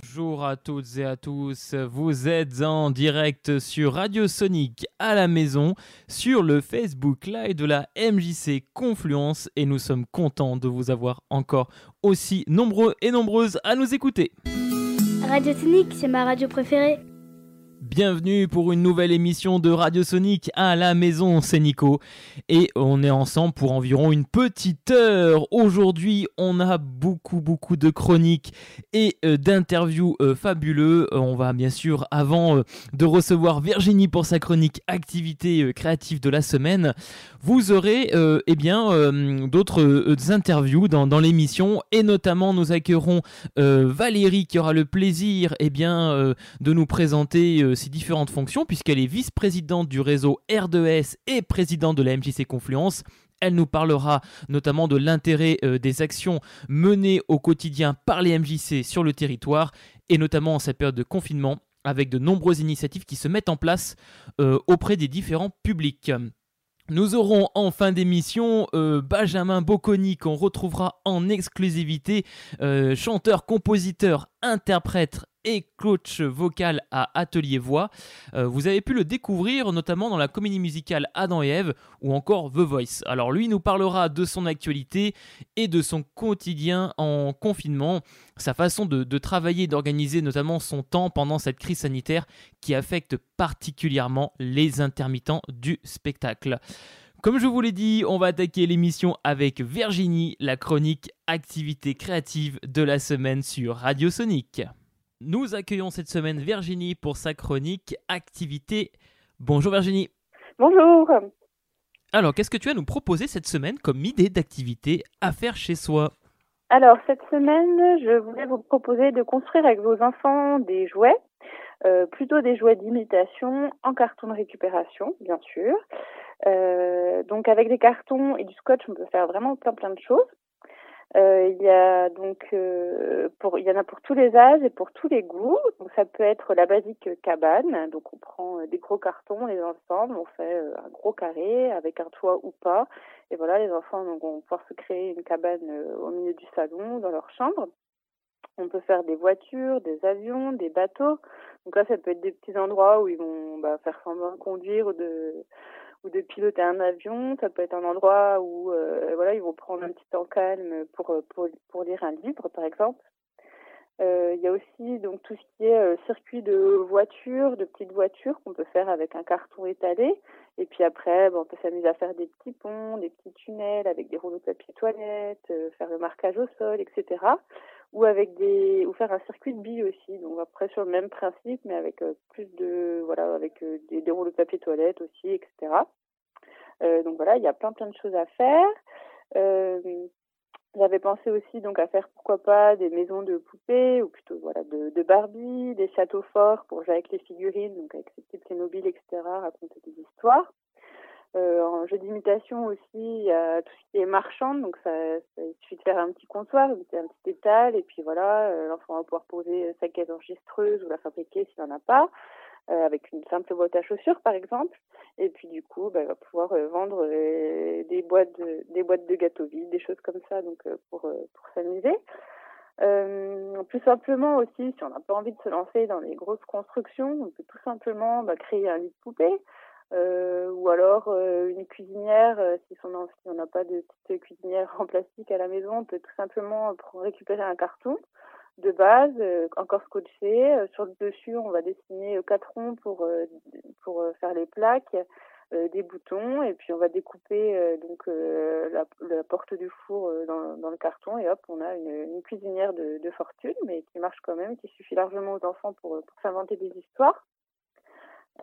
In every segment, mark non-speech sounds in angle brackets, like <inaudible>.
Bonjour à toutes et à tous, vous êtes en direct sur Radio Sonic à la maison, sur le Facebook Live de la MJC Confluence et nous sommes contents de vous avoir encore aussi nombreux et nombreuses à nous écouter. Radio Sonic, c'est ma radio préférée. Bienvenue pour une nouvelle émission de Radio Sonic à la maison, c'est Nico. Et on est ensemble pour environ une petite heure. Aujourd'hui, on a beaucoup, beaucoup de chroniques et euh, d'interviews euh, fabuleux. Euh, on va bien sûr, avant de recevoir Virginie pour sa chronique activité créative de la semaine, vous aurez eh bien d'autres interviews dans, dans l'émission. Et notamment, nous accueillerons Valérie qui aura le plaisir eh bien, de nous présenter ses différentes fonctions, puisqu'elle est vice-présidente du réseau R2S et présidente de la MJC Confluence. Elle nous parlera notamment de l'intérêt euh, des actions menées au quotidien par les MJC sur le territoire, et notamment en cette période de confinement, avec de nombreuses initiatives qui se mettent en place euh, auprès des différents publics. Nous aurons en fin d'émission euh, Benjamin Bocconi qu'on retrouvera en exclusivité, chanteur, compositeur, interprète et coach vocal à Atelier Voix. Euh, vous avez pu le découvrir notamment dans la comédie musicale Adam et Ève ou encore The Voice. Alors lui nous parlera de son actualité et de son quotidien en confinement, sa façon de, de travailler d'organiser notamment son temps pendant cette crise sanitaire qui affecte particulièrement les intermittents du spectacle. Comme je vous l'ai dit, on va attaquer l'émission avec Virginie, la chronique activité créative de la semaine sur Radio Sonic. Nous accueillons cette semaine Virginie pour sa chronique Activité. Bonjour Virginie. Bonjour. Alors, qu'est-ce que tu as nous proposer cette semaine comme idée d'activité à faire chez soi? Alors, cette semaine, je voulais vous proposer de construire avec vos enfants des jouets, euh, plutôt des jouets d'imitation en carton de récupération, bien sûr. Euh, donc, avec des cartons et du scotch, on peut faire vraiment plein plein de choses. Euh, il y a donc euh, pour il y en a pour tous les âges et pour tous les goûts. Donc ça peut être la basique cabane. Donc on prend euh, des gros cartons, les ensemble, on fait un gros carré avec un toit ou pas. Et voilà, les enfants donc, vont pouvoir se créer une cabane au milieu du salon, dans leur chambre. On peut faire des voitures, des avions, des bateaux. Donc là, ça peut être des petits endroits où ils vont bah, faire semblant de conduire ou de ou de piloter un avion. Ça peut être un endroit où euh, voilà, ils vont prendre un petit temps calme pour, euh, pour, pour lire un livre, par exemple. Euh, il y a aussi donc tout ce qui est circuit de voitures, de petites voitures qu'on peut faire avec un carton étalé. Et puis après, bon, on peut s'amuser à faire des petits ponts, des petits tunnels avec des rouleaux de papier toilette, faire le marquage au sol, etc ou avec des ou faire un circuit de billes aussi. Donc après sur le même principe mais avec euh, plus de voilà avec euh, des, des rouleaux de papier toilette aussi etc euh, donc voilà il y a plein plein de choses à faire. J'avais pensé aussi donc à faire pourquoi pas des maisons de poupées ou plutôt voilà de, de Barbie des châteaux forts pour jouer avec les figurines donc avec ces petits Playmobil etc raconter des histoires en jeu d'imitation aussi, il y a tout ce qui est marchand, donc ça, il suffit de faire un petit comptoir, un petit étal, et puis voilà, euh, l'enfant va pouvoir poser sa caisse enregistreuse ou la fabriquer s'il n'en a pas, euh, avec une simple boîte à chaussures par exemple, et puis du coup, bah, il va pouvoir euh, vendre euh, des boîtes de, des boîtes de gâteaux vides, des choses comme ça, donc pour pour s'amuser. plus simplement aussi, si on n'a pas envie de se lancer dans les grosses constructions, on peut tout simplement bah, créer un lit de poupée euh, ou alors euh, une cuisinière, euh, si, on n'a pas de petite cuisinière en plastique à la maison, on peut tout simplement récupérer un carton de base, euh, encore scotché. Euh, sur le dessus, on va dessiner quatre ronds pour, pour faire les plaques, des boutons, et puis on va découper donc la, la, porte du four dans, dans, le carton, et hop, on a une, une cuisinière de, de, fortune, mais qui marche quand même, qui suffit largement aux enfants pour, pour s'inventer des histoires.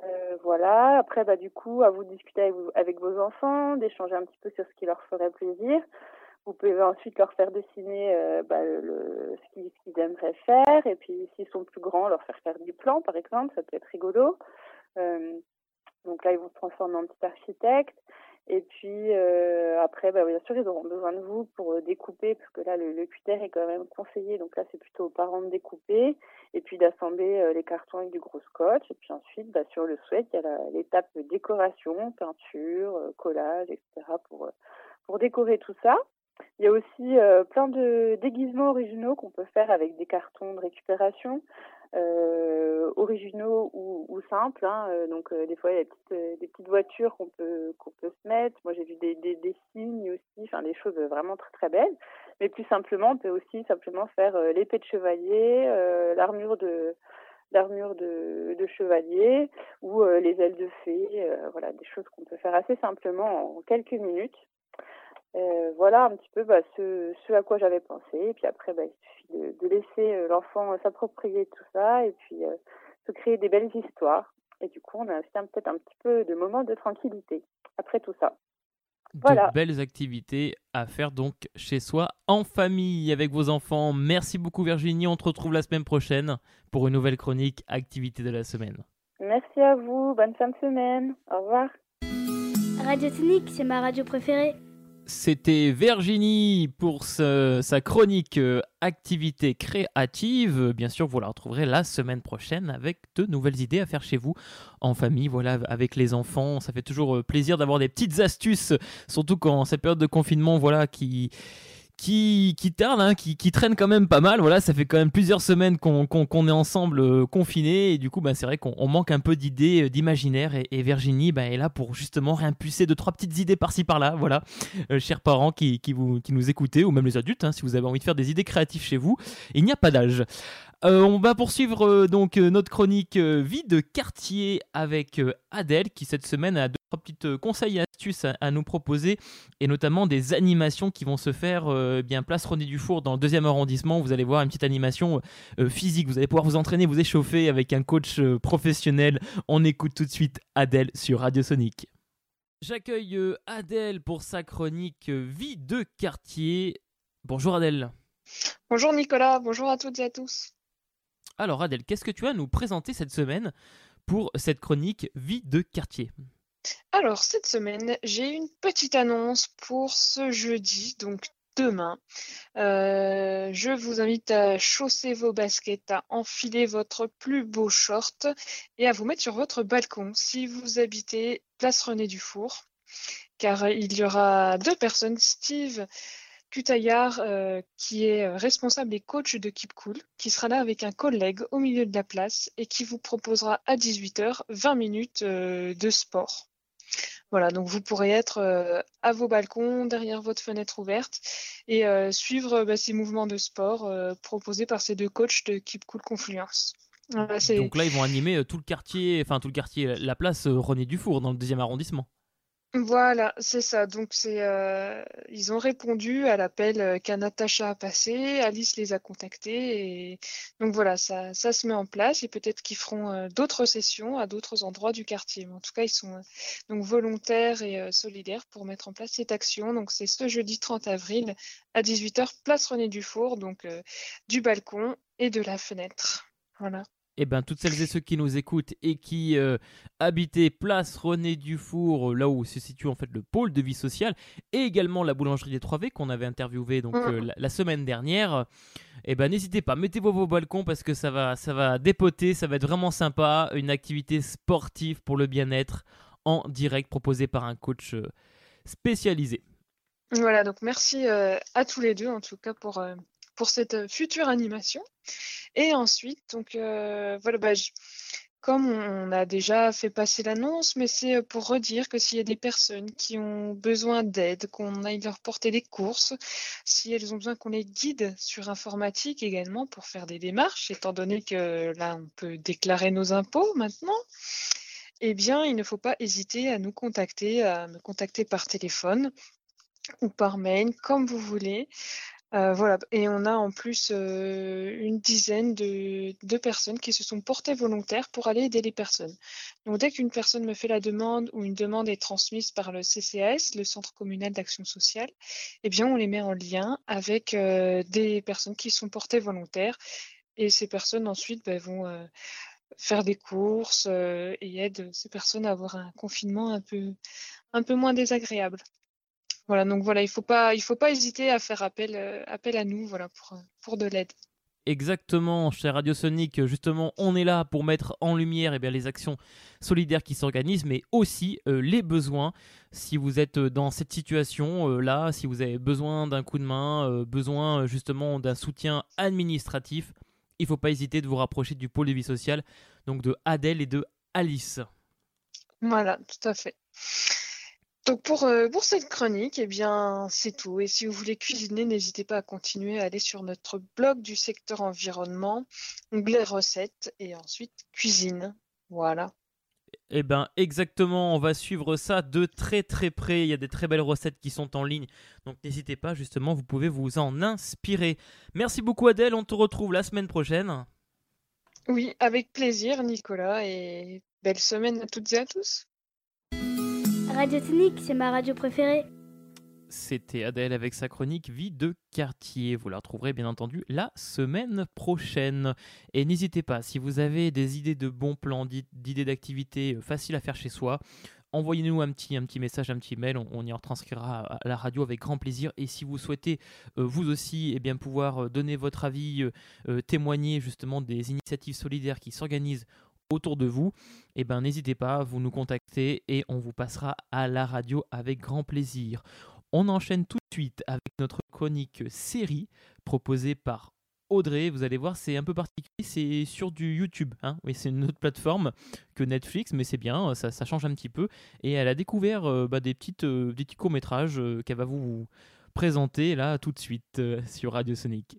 Euh, voilà. Après, bah, du coup, à vous discuter avec, vos enfants, d'échanger un petit peu sur ce qui leur ferait plaisir. Vous pouvez ensuite leur faire dessiner euh, bah, le, ce qu'ils qu aimeraient faire. Et puis, s'ils sont plus grands, leur faire faire du plan, par exemple. Ça peut être rigolo. Euh, donc là, ils vont se transformer en petit architecte. Et puis euh, après, bah, bien sûr, ils auront besoin de vous pour euh, découper, parce que là, le, le cutter est quand même conseillé. Donc là, c'est plutôt aux parents de découper, et puis d'assembler euh, les cartons avec du gros scotch. Et puis ensuite, bah, sur le sweat, il y a l'étape décoration, peinture, euh, collage, etc. pour, euh, pour décorer tout ça. Il y a aussi plein de déguisements originaux qu'on peut faire avec des cartons de récupération. Euh, originaux ou, ou simples. Hein. Euh, donc euh, des fois il y a des petites, des petites voitures qu'on peut qu'on peut se mettre. Moi j'ai vu des, des, des, signes aussi, enfin des choses vraiment très très belles. Mais plus simplement, on peut aussi simplement faire l'épée de chevalier, l'armure de l'armure de, de, chevalier ou les ailes de fée. voilà des choses qu'on peut faire assez simplement en quelques minutes. Euh, voilà un petit peu bah, ce, ce, à quoi j'avais pensé. Et puis après, bah, il suffit de, de laisser euh, l'enfant s'approprier tout ça et puis euh, se créer des belles histoires. Et du coup, on a aussi peut-être un petit peu de moments de tranquillité après tout ça. Voilà. De belles activités à faire donc chez soi en famille avec vos enfants. Merci beaucoup Virginie. On te retrouve la semaine prochaine pour une nouvelle chronique activité de la semaine. Merci à vous. Bonne fin de semaine. Au revoir. Radio Tonique, c'est ma radio préférée. C'était Virginie pour sa chronique euh, activité créative. Bien sûr, vous la retrouverez la semaine prochaine avec de nouvelles idées à faire chez vous en famille, voilà, avec les enfants. Ça fait toujours euh, plaisir d'avoir des petites astuces, surtout quand cette période de confinement, voilà, qui qui, qui tarde, hein, qui, qui, traîne quand même pas mal. Voilà, ça fait quand même plusieurs semaines qu'on est ensemble euh, confinés et du coup, bah, c'est vrai qu'on manque un peu d'idées, euh, d'imaginaire et, Virginie bah, est là pour justement réimpulser deux trois petites idées par-ci par-là. Voilà, euh, chers parents qui, qui, vous, qui nous écoutez ou même les adultes, hein, si vous avez envie de faire des idées créatives chez vous, il n'y a pas d'âge. on va poursuivre donc notre chronique vie de quartier avec Adèle qui cette semaine a trois petites conseils et astuces à, nous proposer et notamment des animations qui vont se faire euh, bien place René Dufour dans le deuxième arrondissement. Vous allez voir une petite animation euh, physique. Vous allez pouvoir vous entraîner, vous échauffer avec un coach euh, professionnel. On écoute tout de suite Adèle sur Radio Sonic. J'accueille Adèle pour sa chronique Vie de quartier. Bonjour Adèle. Bonjour Nicolas, bonjour à toutes et à tous. Alors Adèle, qu'est-ce que tu as à nous présenter cette semaine pour cette chronique Vie de quartier? Alors, cette semaine, j'ai une petite annonce pour ce jeudi, donc demain. Euh, je vous invite à chausser vos baskets, à enfiler votre plus beau short et à vous mettre sur votre balcon si vous habitez Place René Dufour. Car il y aura deux personnes, Steve Cutaillard, euh, qui est responsable et coach de Keep Cool, qui sera là avec un collègue au milieu de la place et qui vous proposera à 18h 20 minutes euh, de sport. Voilà, donc vous pourrez être euh, à vos balcons, derrière votre fenêtre ouverte et euh, suivre bah, ces mouvements de sport euh, proposés par ces deux coachs de Keep Cool Confluence. donc là, ils vont animer tout le quartier, enfin tout le quartier, la place René Dufour dans le deuxième arrondissement. Voilà, c'est ça. Donc c'est, euh, ils ont répondu à l'appel euh, qu'Anatacha a passé. Alice les a contactés et donc voilà, ça, ça se met en place et peut-être qu'ils feront euh, d'autres sessions à d'autres endroits du quartier. Mais en tout cas, ils sont donc volontaires et solidaires pour mettre en place cette action. Donc c'est ce jeudi 30 avril à 18h, place René Dufour, donc du balcon et de la fenêtre. Voilà eh ben, toutes celles et ceux qui nous écoutent et qui euh, habitaient place René Dufour, euh, là où se situe en fait le pôle de vie sociale, et également la boulangerie des 3V qu'on avait interviewé donc euh, la, semaine dernière, eh ben n'hésitez pas, mettez-vous vos balcons parce que ça va, ça va dépoter, ça va être vraiment sympa, une activité sportive pour le bien-être en direct proposée par un coach spécialisé. Voilà, donc merci à tous les deux en tout cas pour, pour cette future animation. Et ensuite, donc euh, bah, comme on a déjà fait passer l'annonce, mais c'est euh, pour redire que s'il y a des personnes qui ont besoin d'aide, qu'on aille leur porter des courses, si elles ont besoin qu'on les guide sur informatique également pour faire des démarches, étant donné que là, on peut déclarer nos impôts maintenant, eh bien, il ne faut pas hésiter à nous contacter, à me contacter par téléphone ou par mail, comme vous voulez. Euh, voilà, et on a en plus euh, une dizaine de, personnes qui se sont portées volontaires pour aller aider les personnes. Donc dès qu'une personne me fait la demande ou une demande est transmise par le CCAS, le Centre communal d'action sociale, eh bien on les met en lien avec euh, des personnes qui sont portées volontaires et ces personnes ensuite ben, vont faire des courses et aident ces personnes à avoir un confinement un peu, un peu moins désagréable. Voilà, donc voilà, il faut pas, il faut pas hésiter à faire appel, euh, appel à nous, voilà, pour, pour de l'aide. Exactement, chez Radio Sonic, justement, on est là pour mettre en lumière eh bien, les actions solidaires qui s'organisent, mais aussi euh, les besoins. Si vous êtes dans cette situation euh, là, si vous avez besoin d'un coup de main, euh, besoin justement d'un soutien administratif, il ne faut pas hésiter de vous rapprocher du pôle de vie sociale, donc de Adèle et de Alice. Voilà, tout à fait. Donc pour, euh, pour cette chronique, eh bien, c'est tout. Et si vous voulez cuisiner, n'hésitez pas à continuer à aller sur notre blog du secteur environnement, onglet recettes et ensuite cuisine. Voilà. Eh bien, exactement, on va suivre ça de très très près. Il y a des très belles recettes qui sont en ligne. Donc n'hésitez pas, justement, vous pouvez vous en inspirer. Merci beaucoup Adèle, on te retrouve la semaine prochaine. Oui, avec plaisir Nicolas et belle semaine à toutes et à tous. Radio Tonique, c'est ma radio préférée. C'était Adèle avec sa chronique Vie de quartier. Vous la retrouverez bien entendu la semaine prochaine. Et n'hésitez pas, si vous avez des idées de bons plans, d'idées d'activités euh, faciles à faire chez soi, envoyez-nous un petit, un petit message, un petit mail, on, y retranscrira à la radio avec grand plaisir. Et si vous souhaitez euh, vous aussi eh bien, pouvoir euh, donner votre avis, témoigner justement des initiatives solidaires qui s'organisent autour de vous, eh ben, n'hésitez pas, vous nous contactez et on vous passera à la radio avec grand plaisir. On enchaîne tout de suite avec notre chronique série proposée par Audrey. Vous allez voir, c'est un peu particulier, c'est sur du YouTube. Hein oui, c'est une autre plateforme que Netflix, mais c'est bien, ça, change un petit peu. Et elle a découvert euh, bah, des, petites, euh, des petits courts-métrages euh, qu'elle va vous présenter là tout de suite sur Radio Sonic.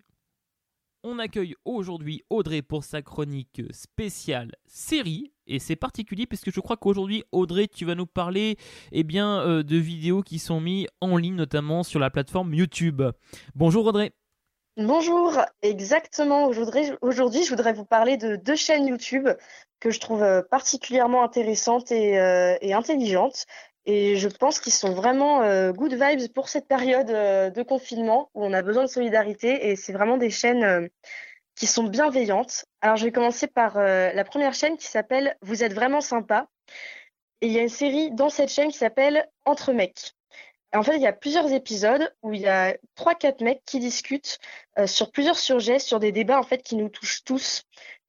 On accueille aujourd'hui Audrey pour sa chronique spéciale série. Et c'est particulier parce que je crois qu'aujourd'hui, Audrey, tu vas nous parler eh euh, de vidéos qui sont mises en ligne, notamment sur la plateforme YouTube. Bonjour Audrey. Bonjour, exactement. Aujourd'hui, je voudrais vous parler de deux chaînes YouTube que je trouve euh, particulièrement intéressantes et, euh, et intelligentes. Et je pense qu'ils sont vraiment euh, good vibes pour cette période euh, de confinement où on a besoin de solidarité. Et c'est vraiment des chaînes euh, qui sont bienveillantes. Alors, je vais commencer par la première chaîne qui s'appelle Vous êtes vraiment sympa. Et il y a une série dans cette chaîne qui s'appelle Entre mecs. en fait, il y a plusieurs épisodes où il y a trois, quatre mecs qui discutent sur plusieurs sujets, sur des débats en fait qui nous touchent tous.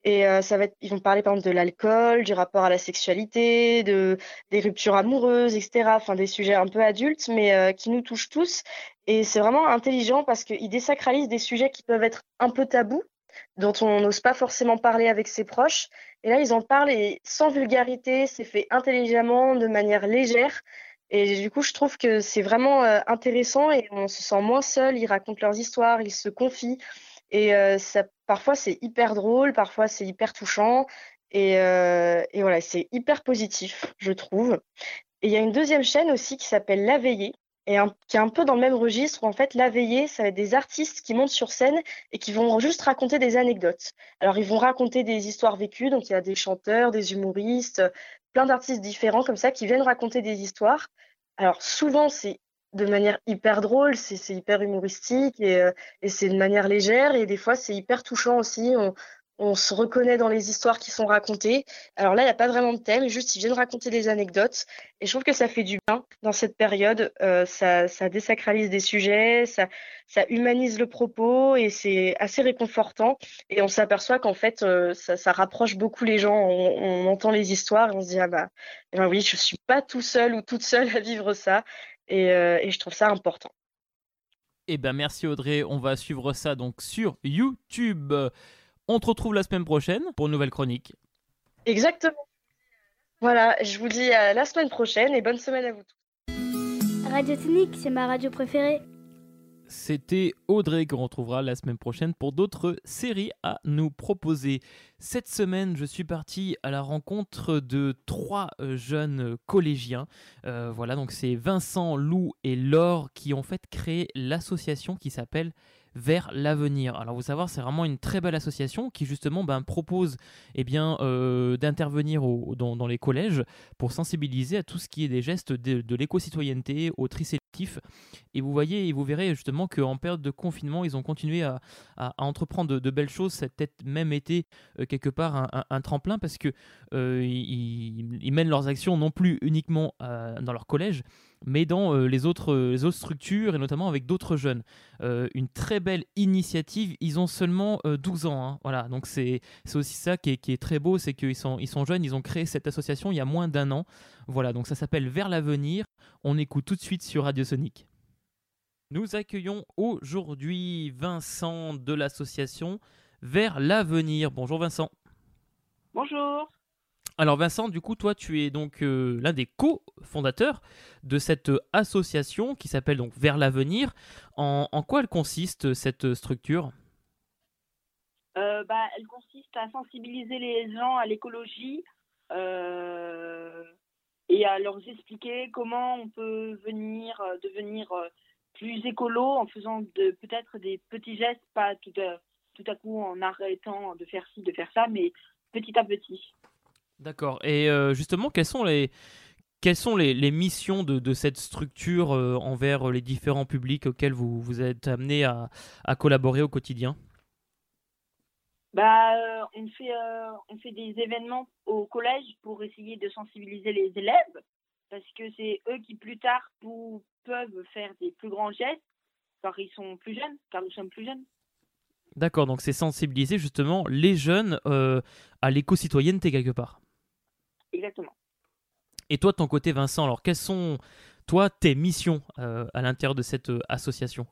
Et euh, ça va être, ils vont parler par exemple de l'alcool, du rapport à la sexualité, de des ruptures amoureuses, etc. Enfin des sujets un peu adultes, mais euh, qui nous touchent tous. Et c'est vraiment intelligent parce qu'ils désacralisent des sujets qui peuvent être un peu tabous, dont on n'ose pas forcément parler avec ses proches. Et là, ils en parlent et sans vulgarité, c'est fait intelligemment, de manière légère. Et du coup, je trouve que c'est vraiment euh, intéressant et on se sent moins seul. Ils racontent leurs histoires, ils se confient. Et ça, parfois, c'est hyper drôle, parfois, c'est hyper touchant. Et, et voilà, c'est hyper positif, je trouve. Et il y a une deuxième chaîne aussi qui s'appelle La Veillée, et qui est un peu dans le même registre où en fait La Veillée, ça va être des artistes qui montent sur scène et qui vont juste raconter des anecdotes. Alors ils vont raconter des histoires vécues, donc il y a des chanteurs, des humoristes, plein d'artistes différents comme ça qui viennent raconter des histoires. Alors souvent c'est de manière hyper drôle, c'est hyper humoristique euh, et, c'est de manière légère et des fois c'est hyper touchant aussi. On, se reconnaît dans les histoires qui sont racontées. Alors là, il n'y a pas vraiment de thème, juste ils viennent raconter des anecdotes et je trouve que ça fait du bien dans cette période. Euh, ça, désacralise des sujets, ça, humanise le propos et c'est assez réconfortant. Et on s'aperçoit qu'en fait, euh, ça, rapproche beaucoup les gens. On, entend les histoires et on se dit ah bah, eh ben oui, je suis pas tout seul ou toute seule à vivre ça. Euh, et, je trouve ça important. Eh ben merci Audrey, on va suivre ça donc sur YouTube. On te retrouve la semaine prochaine pour une nouvelle chronique. Exactement. Voilà, je vous dis à la semaine prochaine et bonne semaine à vous tous. Radio Tonique, c'est ma radio préférée. C'était Audrey qu'on retrouvera la semaine prochaine pour d'autres séries à nous proposer. Cette semaine, je suis parti à la rencontre de trois euh, jeunes collégiens. Euh, voilà, donc c'est Vincent, Lou et Laure qui ont fait créer l'association qui s'appelle vers l'avenir. Alors vous savoir, c'est vraiment une très belle association qui justement ben, propose eh euh, d'intervenir dans, les collèges pour sensibiliser à tout ce qui est des gestes de, de l'éco-citoyenneté, au tri Et vous voyez, et vous verrez justement qu'en période de confinement, ils ont continué à, entreprendre de, belles choses. Ça a peut-être même été euh, quelque part un, tremplin parce que euh, ils, mènent leurs actions non plus uniquement euh, dans leur collège, mais dans les, autres, structures et notamment avec d'autres jeunes. une très belle initiative. Ils ont seulement 12 ans. Hein. Voilà, donc c'est aussi ça qui est, très beau, c'est qu'ils sont, ils sont jeunes. Ils ont créé cette association il y a moins d'un an. Voilà, donc ça s'appelle Vers l'avenir. On écoute tout de suite sur Radio Sonic. Nous accueillons aujourd'hui Vincent de l'association Vers l'avenir. Bonjour Vincent. Bonjour. Alors Vincent, du coup, toi, tu es donc euh, l'un des co-fondateurs de cette association qui s'appelle donc Vers l'avenir. En, quoi elle consiste cette structure? Euh, bah, Elle consiste à sensibiliser les gens à l'écologie euh, et à leur expliquer comment on peut venir devenir plus écolo en faisant peut-être des petits gestes, pas tout à, tout à coup en arrêtant de faire ci, de faire ça, mais petit à petit. D'accord. Et euh, justement, quelles sont les, quelles sont les, les missions de, de, cette structure euh, envers les différents publics auxquels vous, vous êtes amené à, à collaborer au quotidien? Bah, euh, on, fait, on fait des événements au collège pour essayer de sensibiliser les élèves parce que c'est eux qui plus tard peuvent faire des plus grands gestes car ils sont plus jeunes, car nous sommes plus jeunes. D'accord, donc c'est sensibiliser justement les jeunes euh, à l'éco-citoyenneté quelque part. Exactement. Et toi, de ton côté, Vincent, alors quelles sont, toi, tes missions euh, à l'intérieur de cette euh, association?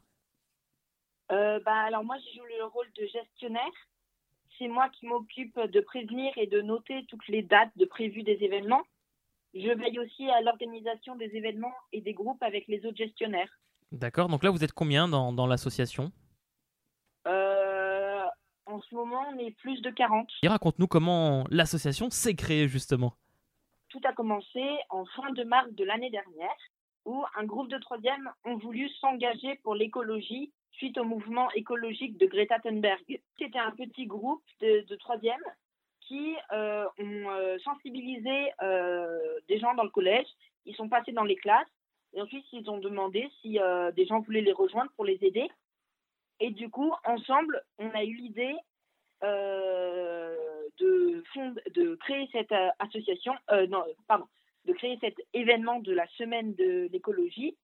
Bah, Alors moi, je joue le rôle de gestionnaire. C'est moi qui m'occupe de prévenir et de noter toutes les dates de prévues des événements je veille aussi à l'organisation des événements et des groupes avec les autres gestionnaires. D'accord, donc là vous êtes combien dans, dans l'association? Euh, En ce moment on est plus de 40. Et raconte-nous comment l'association s'est créée justement. Tout a commencé en fin de mars de l'année dernière où un groupe de troisième ont voulu s'engager pour l'écologie suite au mouvement écologique de Greta Thunberg. C'était un petit groupe de, troisième qui euh, ont euh, sensibilisé euh, des gens dans le collège. Ils sont passés dans les classes et ensuite ils ont demandé si des gens voulaient les rejoindre pour les aider. Et du coup, ensemble, on a eu l'idée de, de créer cette association, non, pardon, de créer cet événement de la semaine de l'écologie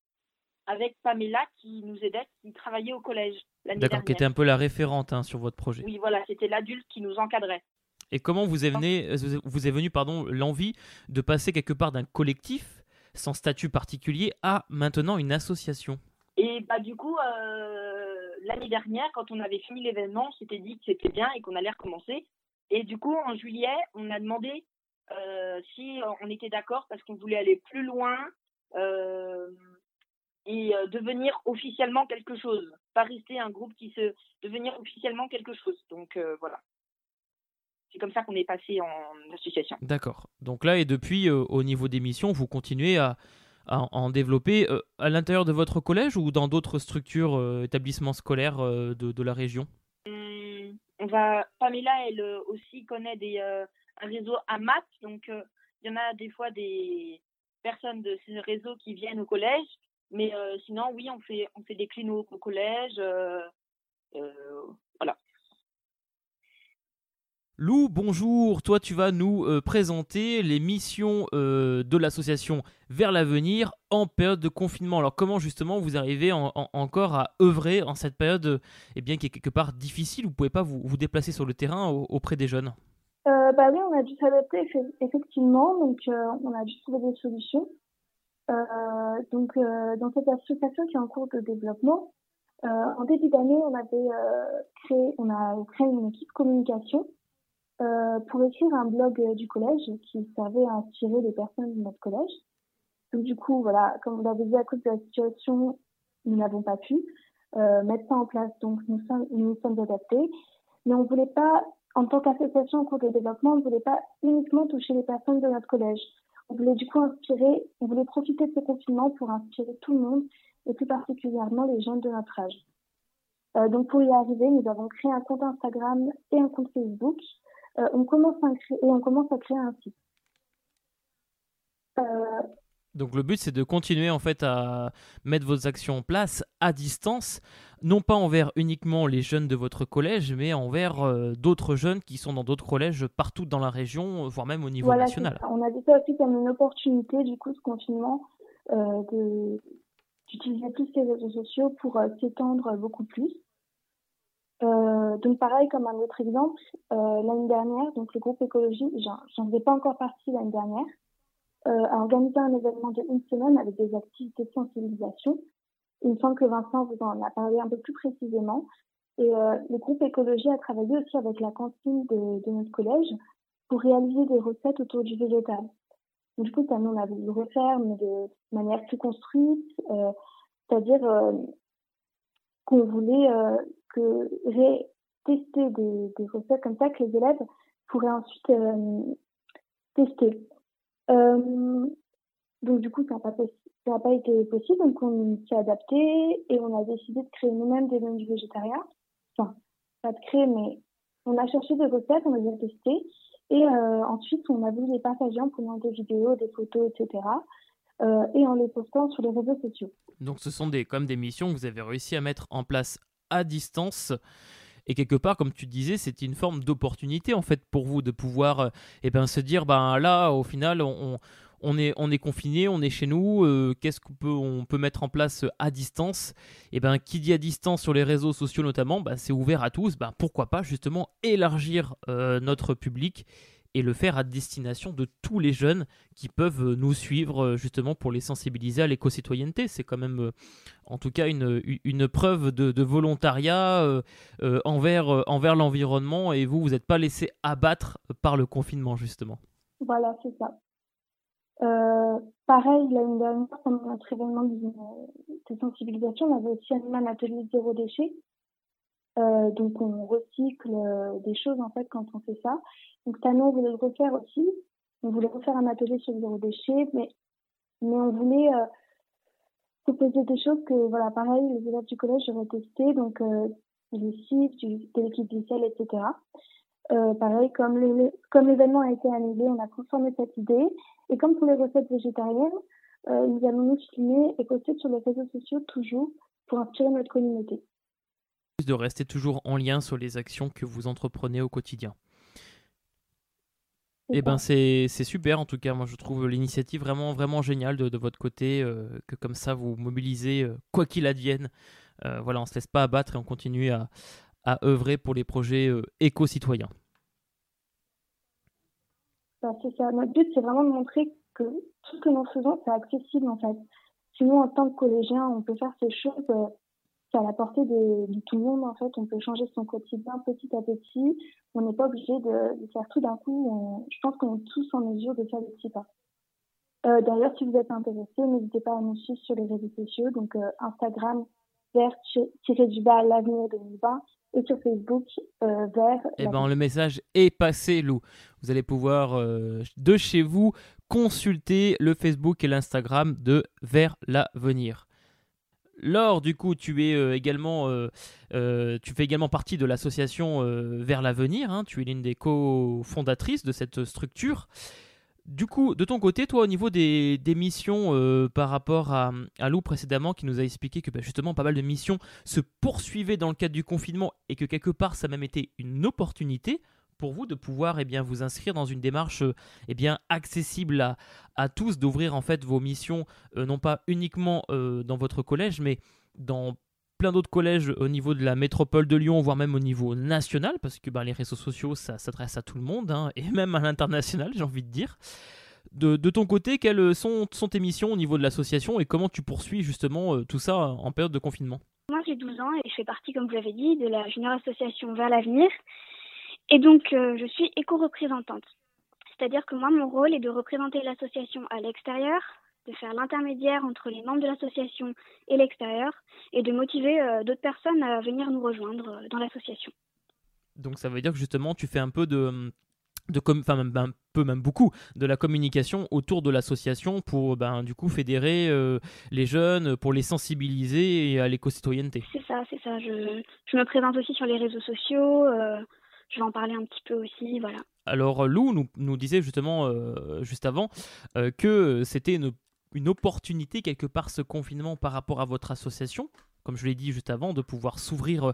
avec Pamela qui nous aidait, qui travaillait au collège l'année dernière. D'accord, qui était un peu la référente hein, sur votre projet. Oui, voilà, c'était l'adulte qui nous encadrait. Et comment vous est venu, vous est venu pardon, l'envie de passer quelque part d'un collectif sans statut particulier à maintenant une association? Et bah du coup, euh, l'année dernière, quand on avait fini l'événement, on s'était dit que c'était bien et qu'on allait recommencer. Et du coup, en juillet, on a demandé euh, si on était d'accord parce qu'on voulait aller plus loin euh, et devenir officiellement quelque chose, pas rester un groupe qui se devenir officiellement quelque chose. Donc voilà c'est comme ça qu'on est passé en association. D'accord. Donc là, et depuis, euh, au niveau des missions, vous continuez à, en développer euh, à l'intérieur de votre collège ou dans d'autres structures, euh, établissements scolaires de, la région? Hum, on va, Pamela, elle aussi connaît des, un réseau AMAT. Donc, il y en a des fois des personnes de ce réseau qui viennent au collège. Mais sinon, oui, on fait, on fait des clinos au collège. voilà. Lou, bonjour. Toi, tu vas nous euh, présenter les missions euh, de l'association Vers l'avenir en période de confinement. Alors, comment justement vous arrivez encore à œuvrer en cette période eh bien, qui est quelque part difficile? Vous ne pouvez pas vous, vous, déplacer sur le terrain auprès des jeunes? Euh, bah oui, on a dû s'adapter effectivement, donc on a dû trouver des solutions. Donc dans cette association qui est en cours de développement, en début d'année, on avait créé, a créé une équipe communication euh, pour écrire un blog euh, du collège qui servait à inspirer les personnes de notre collège. Donc du coup, voilà, comme vous l'avez dit, à cause de la situation, nous n'avons pas pu euh, mettre ça en place. Donc nous nous sommes adaptés. Mais on voulait pas, en tant qu'association en cours de développement, on ne voulait pas uniquement toucher les personnes de notre collège. On voulait du coup inspirer, voulait profiter de ce confinement pour inspirer tout le monde et plus particulièrement les jeunes de notre âge. Euh, donc pour y arriver, nous avons créé un compte Instagram et un compte Facebook euh, on commence à créer, et on commence à créer un site. Euh, Donc le but c'est de continuer en fait à mettre vos actions en place à distance, non pas envers uniquement les jeunes de votre collège, mais envers euh, d'autres jeunes qui sont dans d'autres collèges partout dans la région, voire même au niveau Voilà, national. On a vu ça aussi comme une opportunité, du coup, confinement, euh, de- d'utiliser plus les réseaux sociaux pour euh, s'étendre beaucoup plus. Euh, donc pareil, comme un autre exemple, euh, l'année dernière, donc le groupe écologie, j'en j'en faisais pas encore partie l'année dernière, euh, a organisé un événement de une semaine avec des activités de sensibilisation. Il me semble que Vincent vous en a parlé un peu plus précisément. Et euh, le groupe écologie a travaillé aussi avec la cantine de, de notre collège pour réaliser des recettes autour du végétal. Donc, du coup, ça, nous, on a voulu le refaire, mais de manière plus construite, euh, c'est-à-dire euh, qu'on voulait euh, que tester des, des recettes comme ça que les élèves pourraient ensuite euh, tester. Euh, donc, du coup, ça n'a pas, pas été possible, donc on s'est adapté et on a décidé de créer nous-mêmes des menus végétariens. Enfin, pas de créer, mais on a cherché des recettes, on les a testées et euh, ensuite, on a voulu les partager en prenant des vidéos, des photos, etc. euh, et en les postant sur les réseaux sociaux. Donc ce sont des, comme des missions que vous avez réussi à mettre en place à distance. Et quelque part, comme tu disais, c'est une forme d'opportunité en fait pour vous de pouvoir euh, eh ben, se dire, ben là, au final, on, on- est, on est confiné, on est chez nous, euh, qu'est-ce qu'on peut, on peut mettre en place à distance? Et ben, qui dit à distance sur les réseaux sociaux notamment, ben, c'est ouvert à tous. Ben, pourquoi pas justement élargir euh, notre public et le faire à destination de tous les jeunes qui peuvent euh, nous suivre euh, justement pour les sensibiliser à l'éco-citoyenneté. C'est quand même euh, en tout cas une, une preuve de, de volontariat envers, envers l'environnement et vous, vous n'êtes pas laissé abattre par le confinement justement. Voilà, c'est ça. Pareil, l'année dernière, pendant notre événement de, sensibilisation, on avait aussi animé un atelier zéro déchet. Donc, on recycle des choses, en fait, quand on fait ça. Donc, cette année, on voulait le refaire aussi. On voulait refaire un atelier sur le zéro déchet, mais, mais on voulait euh, proposer des choses que, voilà, pareil, les élèves du collège auraient testé, donc euh, du CIF, du, de l'équipe du ciel, etc. Euh, pareil, comme l'événement a été annulé, on a transformé cette idée. Et comme pour les recettes végétariennes, euh, nous allons nous filmer et poster sur les réseaux sociaux toujours pour inspirer notre communauté. De rester toujours en lien sur les actions que vous entreprenez au quotidien. C'est Eh ben c'est super en tout cas, moi je trouve l'initiative vraiment vraiment géniale de, de votre côté, euh, que comme ça vous mobilisez euh, quoi qu'il advienne. Euh, voilà, on se laisse pas abattre et on continue à, à œuvrer pour les projets euh, éco-citoyens. Bah, c'est ça. Notre but, c'est vraiment de montrer que tout ce que nous faisons, c'est accessible en fait. Sinon, en tant que collégien, on peut faire ces choses, c'est à la portée de, de tout le monde en fait. On peut changer son quotidien petit à petit. On n'est pas obligé de, de faire tout d'un coup. On- je pense qu'on est tous en mesure de faire des petits pas. Euh, D'ailleurs, si vous êtes intéressé, n'hésitez pas à nous suivre sur les réseaux sociaux, donc euh, Instagram vers tiré du bas l'avenir 2020 et sur Facebook euh, vers Eh ben, le message est passé, Lou. Vous allez pouvoir, euh, de chez vous, consulter le Facebook et l'Instagram de Vers l'avenir. Laure, du coup, tu es euh, également, euh, euh, fais également partie de l'association Vers l'avenir. hein. tu es l'une des cofondatrices de cette structure. Du coup, de ton côté, toi, au niveau des, des missions par rapport à, à Lou précédemment, qui nous a expliqué que bah, justement pas mal de missions se poursuivaient dans le cadre du confinement et que quelque part ça a même été une opportunité pour vous de pouvoir eh bien, vous inscrire dans une démarche euh, eh bien, accessible à, à tous, d'ouvrir en fait vos missions, euh, non pas uniquement euh, dans votre collège, mais dans plein d'autres collèges au niveau de la métropole de Lyon, voire même au niveau national, parce que ben, les réseaux sociaux, ça s'adresse à tout le monde, hein, et <laughs> même à l'international, j'ai envie de dire. De, de ton côté, quelles sont, sont tes missions au niveau de l'association et comment tu poursuis justement tout ça en période de confinement? Moi, j'ai 12 ans et je fais partie, comme vous l'avez dit, de la Junior Association Vers l'Avenir. Et donc, euh, je suis éco-représentante. C'est-à-dire que moi, mon rôle est de représenter l'association à l'extérieur, de faire l'intermédiaire entre les membres de l'association et l'extérieur, et de motiver euh, d'autres personnes à venir nous rejoindre euh, dans l'association. Donc ça veut dire que justement tu fais un peu de, de com- enfin même un peu même beaucoup de la communication autour de l'association pour ben du coup fédérer euh, les jeunes, pour les sensibiliser à l'éco-citoyenneté. C'est ça, c'est ça. Je, je me présente aussi sur les réseaux sociaux, euh, je vais en parler un petit peu aussi. Alors Lou nous, disait justement euh, juste avant euh, que c'était une opportunité quelque part ce confinement par rapport à votre association comme je l'ai dit juste avant, de pouvoir s'ouvrir euh,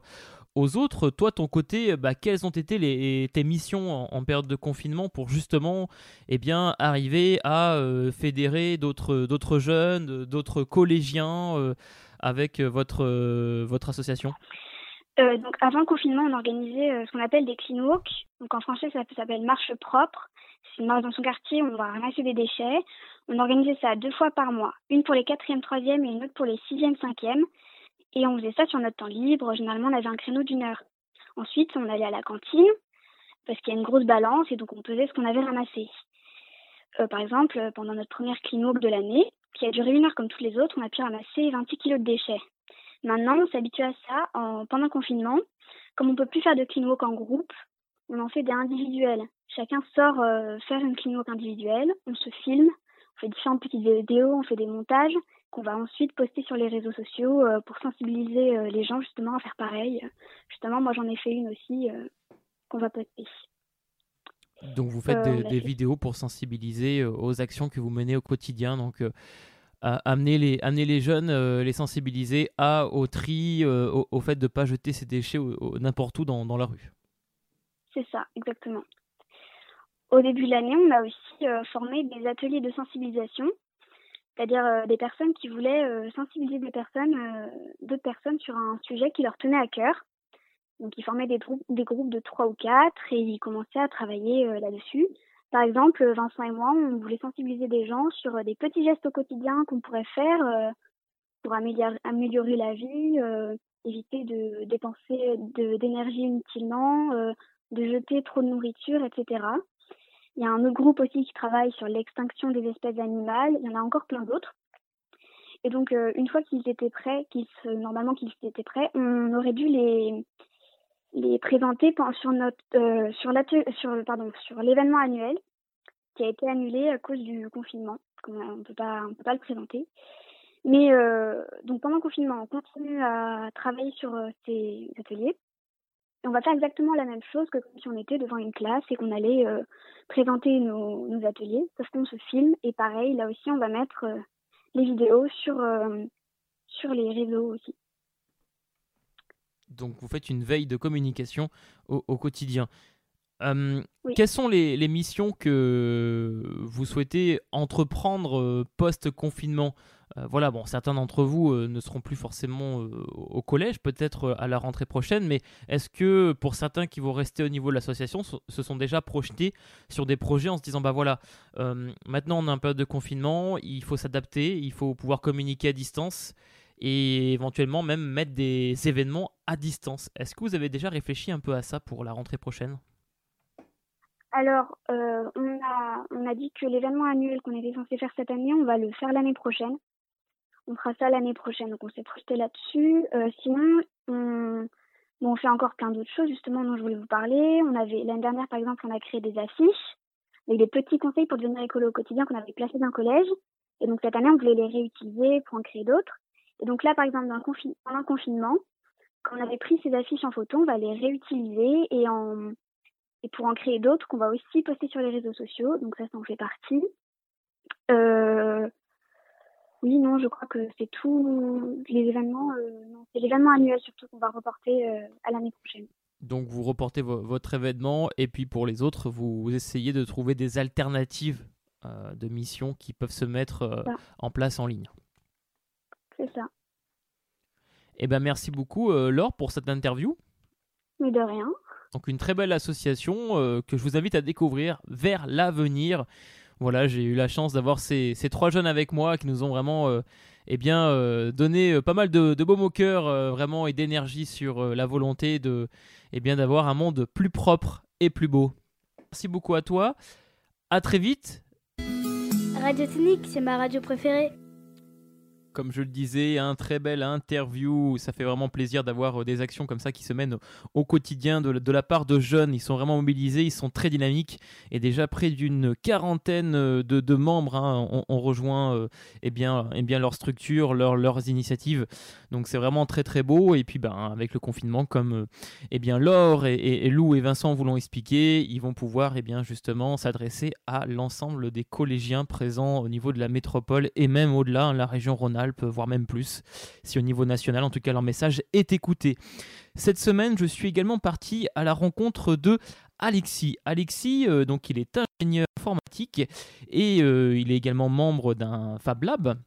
aux autres. Toi, ton côté, bah, quelles ont été les, tes missions en, période de confinement pour justement eh bien, arriver à fédérer d'autres jeunes, d'autres collégiens avec votre association? Euh, donc avant le confinement, on organisait euh, ce qu'on appelle des clean walks. Donc en français, ça s'appelle marche propre. C'est une marche dans son quartier, on va ramasser des déchets. On organisait ça deux fois par mois, une pour les quatrième, troisième et une autre pour les sixième, cinquième. Et on faisait ça sur notre temps libre. Généralement, on avait un créneau d'une heure. Ensuite, on allait à la cantine parce qu'il y a une grosse balance et donc on pesait ce qu'on avait ramassé. Euh, par exemple, pendant notre première clean walk de l'année, qui a duré une heure comme toutes les autres, on a pu ramasser 26 kilos de déchets. Maintenant, on s'habitue à ça en, pendant le confinement. Comme on peut plus faire de clean walk en groupe, on en fait des individuels. Chacun sort euh, faire une clean walk individuelle, on se filme, on fait différentes petites vidéos, on fait des montages qu'on va ensuite poster sur les réseaux sociaux euh, pour sensibiliser euh, les gens justement à faire pareil. Justement, moi j'en ai fait une aussi qu'on va poster. Donc vous faites des, des, vidéos pour sensibiliser aux actions que vous menez au quotidien. Donc amener les, amener les jeunes, euh, les sensibiliser à, au tri, euh, au, fait de ne pas jeter ces déchets n'importe où dans, dans, la rue. C'est ça, exactement. Au début de l'année, on a aussi euh, formé des ateliers de sensibilisation, c'est-à-dire des personnes qui voulaient sensibiliser des personnes, d'autres personnes sur un sujet qui leur tenait à cœur. Donc, ils formaient des, des groupes de trois ou quatre et ils commençaient à travailler là-dessus. Par exemple, Vincent et moi, on voulait sensibiliser des gens sur euh, des petits gestes au quotidien qu'on pourrait faire euh, pour améliorer, la vie, euh, éviter de dépenser d'énergie inutilement, de jeter trop de nourriture, etc. Il y a un autre groupe aussi qui travaille sur l'extinction des espèces animales. Il y en a encore plein d'autres. Et donc, une fois qu'ils étaient prêts, normalement qu'ils étaient prêts, on aurait dû les, les présenter sur notre euh, sur sur l'événement annuel qui a été annulé à cause du confinement. On peut pas on peut pas le présenter. Mais euh, donc pendant le confinement, on continue à travailler sur euh, ces ateliers. on va faire exactement la même chose que si on était devant une classe et qu'on allait présenter nos, nos, ateliers, sauf qu'on se filme. Et pareil, là aussi, on va mettre les vidéos sur, sur les réseaux aussi. Donc vous faites une veille de communication au, quotidien. Euh, quelles sont les, missions que vous souhaitez entreprendre euh, post-confinement? Euh, Voilà, bon, certains d'entre vous ne seront plus forcément au collège, peut-être à la rentrée prochaine, mais est-ce que pour certains qui vont rester au niveau de l'association, se sont déjà projetés sur des projets en se disant, bah voilà, maintenant on a un période de confinement, il faut s'adapter, il faut pouvoir communiquer à distance et éventuellement même mettre des événements à distance. Est-ce que vous avez déjà réfléchi un peu à ça pour la rentrée prochaine? Alors, euh, on, a, on a dit que l'événement annuel qu'on était censé faire cette année, on va le faire l'année prochaine. On fera ça l'année prochaine, donc on s'est projeté là-dessus. Euh, sinon, on, on fait encore plein d'autres choses justement dont je voulais vous parler. On avait l'année dernière, par exemple, on a créé des affiches avec des petits conseils pour devenir écolo au quotidien qu'on avait placés dans le collège. Et donc cette année, on voulait les réutiliser pour en créer d'autres. Et donc là, par exemple, dans pendant le confinement, quand on avait pris ces affiches en photo, on va les réutiliser et, en, et pour en créer d'autres qu'on va aussi poster sur les réseaux sociaux. Donc ça, ça en fait partie. Euh, oui, non, je crois que c'est tout. Les événements, euh, c'est l'événement annuel surtout qu'on va reporter euh, à l'année prochaine. Donc vous reportez votre événement et puis pour les autres, vous essayez de trouver des alternatives de missions qui peuvent se mettre en place en ligne. C'est ça. Eh ben merci beaucoup euh, Laure pour cette interview. Mais de rien. Donc une très belle association euh, que je vous invite à découvrir vers l'avenir. Voilà, j'ai eu la chance d'avoir ces, trois jeunes avec moi qui nous ont vraiment euh, eh bien, donné pas mal de, de baume au cœur vraiment et d'énergie sur la volonté de eh bien d'avoir un monde plus propre et plus beau. Merci beaucoup à toi. À très vite. Radio Technique, c'est ma radio préférée. Comme je le disais, un très bel interview. Ça fait vraiment plaisir d'avoir euh, des actions comme ça qui se mènent au quotidien de, la part de jeunes. Ils sont vraiment mobilisés, ils sont très dynamiques et déjà près d'une quarantaine euh, de, membres hein, ont, rejoint euh, eh bien, eh bien leur structure, leurs initiatives. Donc c'est vraiment très très beau. Et puis ben, avec le confinement, comme eh bien, Laure et, Lou et Vincent vous l'ont expliqué, ils vont pouvoir bien, justement s'adresser à l'ensemble des collégiens présents au niveau de la métropole et même au-delà, hein, la région Rhône-Alpes voire même plus, si au niveau national, en tout cas, leur message est écouté. Cette semaine, je suis également parti à la rencontre de Alexis. Alexis, euh, donc il est ingénieur informatique et euh, il est également membre d'un Fab Lab.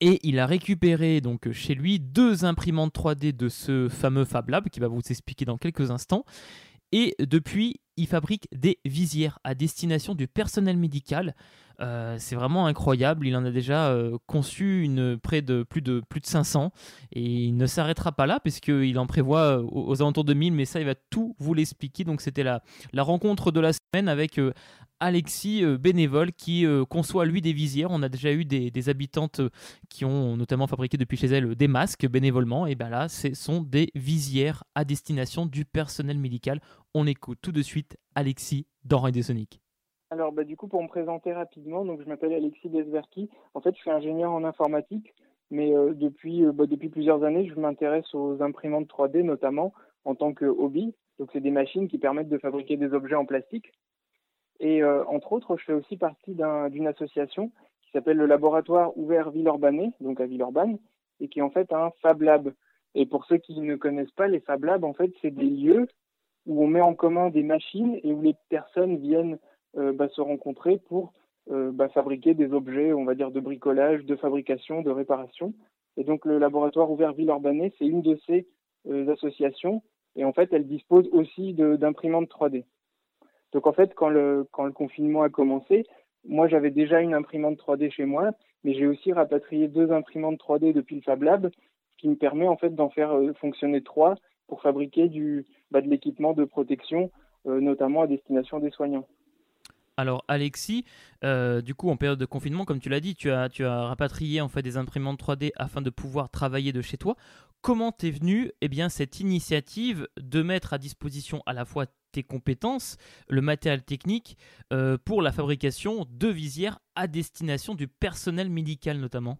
Et il a récupéré donc chez lui deux imprimantes 3D de ce fameux Fab Lab qui va vous expliquer dans quelques instants. Et depuis, il fabrique des visières à destination du personnel médical. Euh, c'est vraiment incroyable. Il en a déjà euh, conçu près de plus, de plus de 500 et il ne s'arrêtera pas là puisqu'il en prévoit euh, aux, alentours de 1000. Mais ça, il va tout vous l'expliquer. Donc, c'était la, la rencontre de la semaine avec Alexis bénévole qui conçoit lui des visières. On a déjà eu des, des, habitantes qui ont notamment fabriqué depuis chez elles des masques bénévolement. Et bien là, ce sont des visières à destination du personnel médical. On écoute tout de suite Alexis dans Radio Sonic. Alors, bah, du coup, pour me présenter rapidement, donc je m'appelle Alexis Desverki. En fait, je suis ingénieur en informatique, mais euh, depuis, euh, bah, depuis plusieurs années, je m'intéresse aux imprimantes 3D, notamment en tant que hobby. Donc, c'est des machines qui permettent de fabriquer des objets en plastique. Et euh, entre autres, je fais aussi partie d'une association qui s'appelle le Laboratoire Ouvert Villeurbanne, donc à Villeurbanne, et qui est en fait un Fab Lab. Et pour ceux qui ne connaissent pas, les Fab Labs, en fait, c'est des lieux où on met en commun des machines et où les personnes viennent euh, bah, se rencontrer pour euh, bah, fabriquer des objets, on va dire, de bricolage, de fabrication, de réparation. Et donc le laboratoire ouvert Villeurbanne, c'est une de ces euh, associations. Et en fait, elle dispose aussi d'imprimantes 3D. Donc en fait, quand le, quand le confinement a commencé, moi j'avais déjà une imprimante 3D chez moi, mais j'ai aussi rapatrié deux imprimantes 3D depuis le Fab Lab, ce qui me permet en fait d'en faire fonctionner trois pour fabriquer du, bah, de l'équipement de protection, notamment à destination des soignants. Alors Alexis, euh, du coup en période de confinement, comme tu l'as dit, tu as, tu as rapatrié en fait des imprimantes 3D afin de pouvoir travailler de chez toi. Comment t'es venue eh bien, cette initiative de mettre à disposition à la fois tes compétences, le matériel technique euh, pour la fabrication de visières à destination du personnel médical notamment?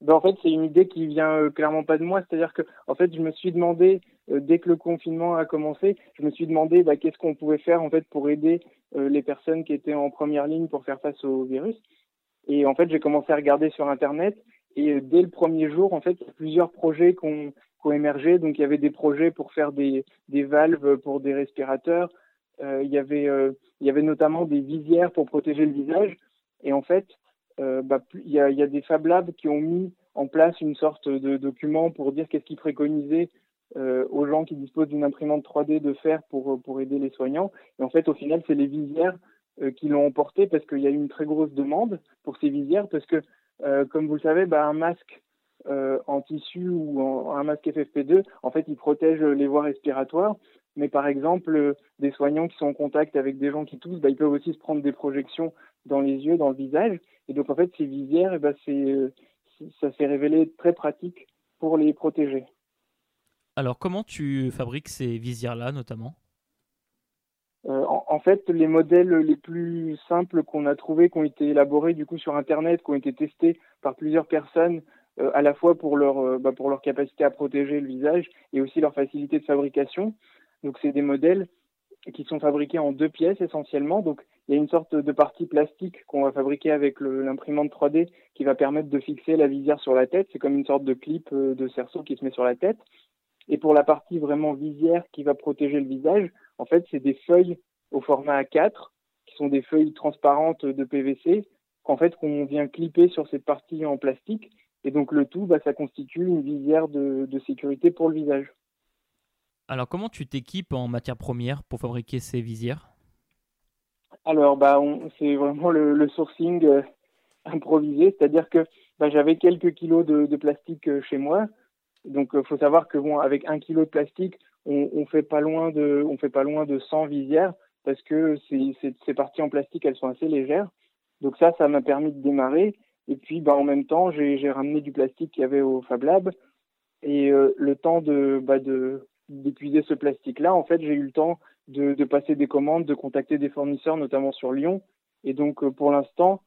Ben, en fait, c'est une idée qui vient euh, clairement pas de moi. C'est-à-dire que, en fait, je me suis demandé, dès que le confinement a commencé, je me suis demandé bah, qu'est-ce qu'on pouvait faire en fait pour aider euh, les personnes qui étaient en première ligne pour faire face au virus. Et en fait, j'ai commencé à regarder sur Internet. Et euh, dès le premier jour, en fait, plusieurs projets qui ont, émergé. Donc, il y avait des projets pour faire des, des valves pour des respirateurs. Euh, il, y avait, euh, il y avait notamment des visières pour protéger le visage. Et en fait, euh, bah, il, y a, des Fab Labs qui ont mis en place une sorte de document pour dire qu'est-ce qu'ils préconisaient euh, aux gens qui disposent d'une imprimante 3D de faire pour, aider les soignants. Et en fait, au final, c'est les visières euh, qui l'ont emporté parce qu'il y a eu une très grosse demande pour ces visières parce que, comme vous le savez, bah, un masque en tissu ou un masque FFP2, en fait, il protège les voies respiratoires. Mais par exemple, des soignants qui sont en contact avec des gens qui toussent, bah, ils peuvent aussi se prendre des projections dans les yeux, dans le visage. Et donc, en fait, ces visières, eh ben, c'est, ça s'est révélé très pratique pour les protéger. Alors, comment tu fabriques ces visières-là, notamment? Euh, en, fait, les modèles les plus simples qu'on a trouvés, qui ont été élaborés du coup sur Internet, qui ont été testés par plusieurs personnes, euh, à la fois pour leur, euh, bah, pour leur capacité à protéger le visage et aussi leur facilité de fabrication. Donc, c'est des modèles qui sont fabriqués en deux pièces essentiellement. Donc, il y a une sorte de partie plastique qu'on va fabriquer avec l'imprimante 3D qui va permettre de fixer la visière sur la tête. C'est comme une sorte de clip de cerceau qui se met sur la tête. Et pour la partie vraiment visière qui va protéger le visage, en fait, c'est des feuilles au format A4, qui sont des feuilles transparentes de PVC, qu'en fait, qu'on vient clipper sur cette partie en plastique. Et donc, le tout, bah, ça constitue une visière de, sécurité pour le visage. Alors, comment tu t'équipes en matière première pour fabriquer ces visières? Alors, bah, c'est vraiment le, sourcing euh, <laughs> improvisé, c'est-à-dire que bah, j'avais quelques kilos de, plastique euh, chez moi, donc, il euh, faut savoir que bon, avec un kilo de plastique, on, on fait pas loin de, on fait pas loin de 100 visières parce que ces, ces, parties en plastique, elles sont assez légères. Donc ça, ça m'a permis de démarrer. Et puis, bah, en même temps, j'ai ramené du plastique qu'il y avait au Fab Lab. Et le temps de bah, d'épuiser ce plastique-là, en fait, j'ai eu le temps de, de, passer des commandes, de contacter des fournisseurs, notamment sur Lyon. Et donc, euh, pour l'instant,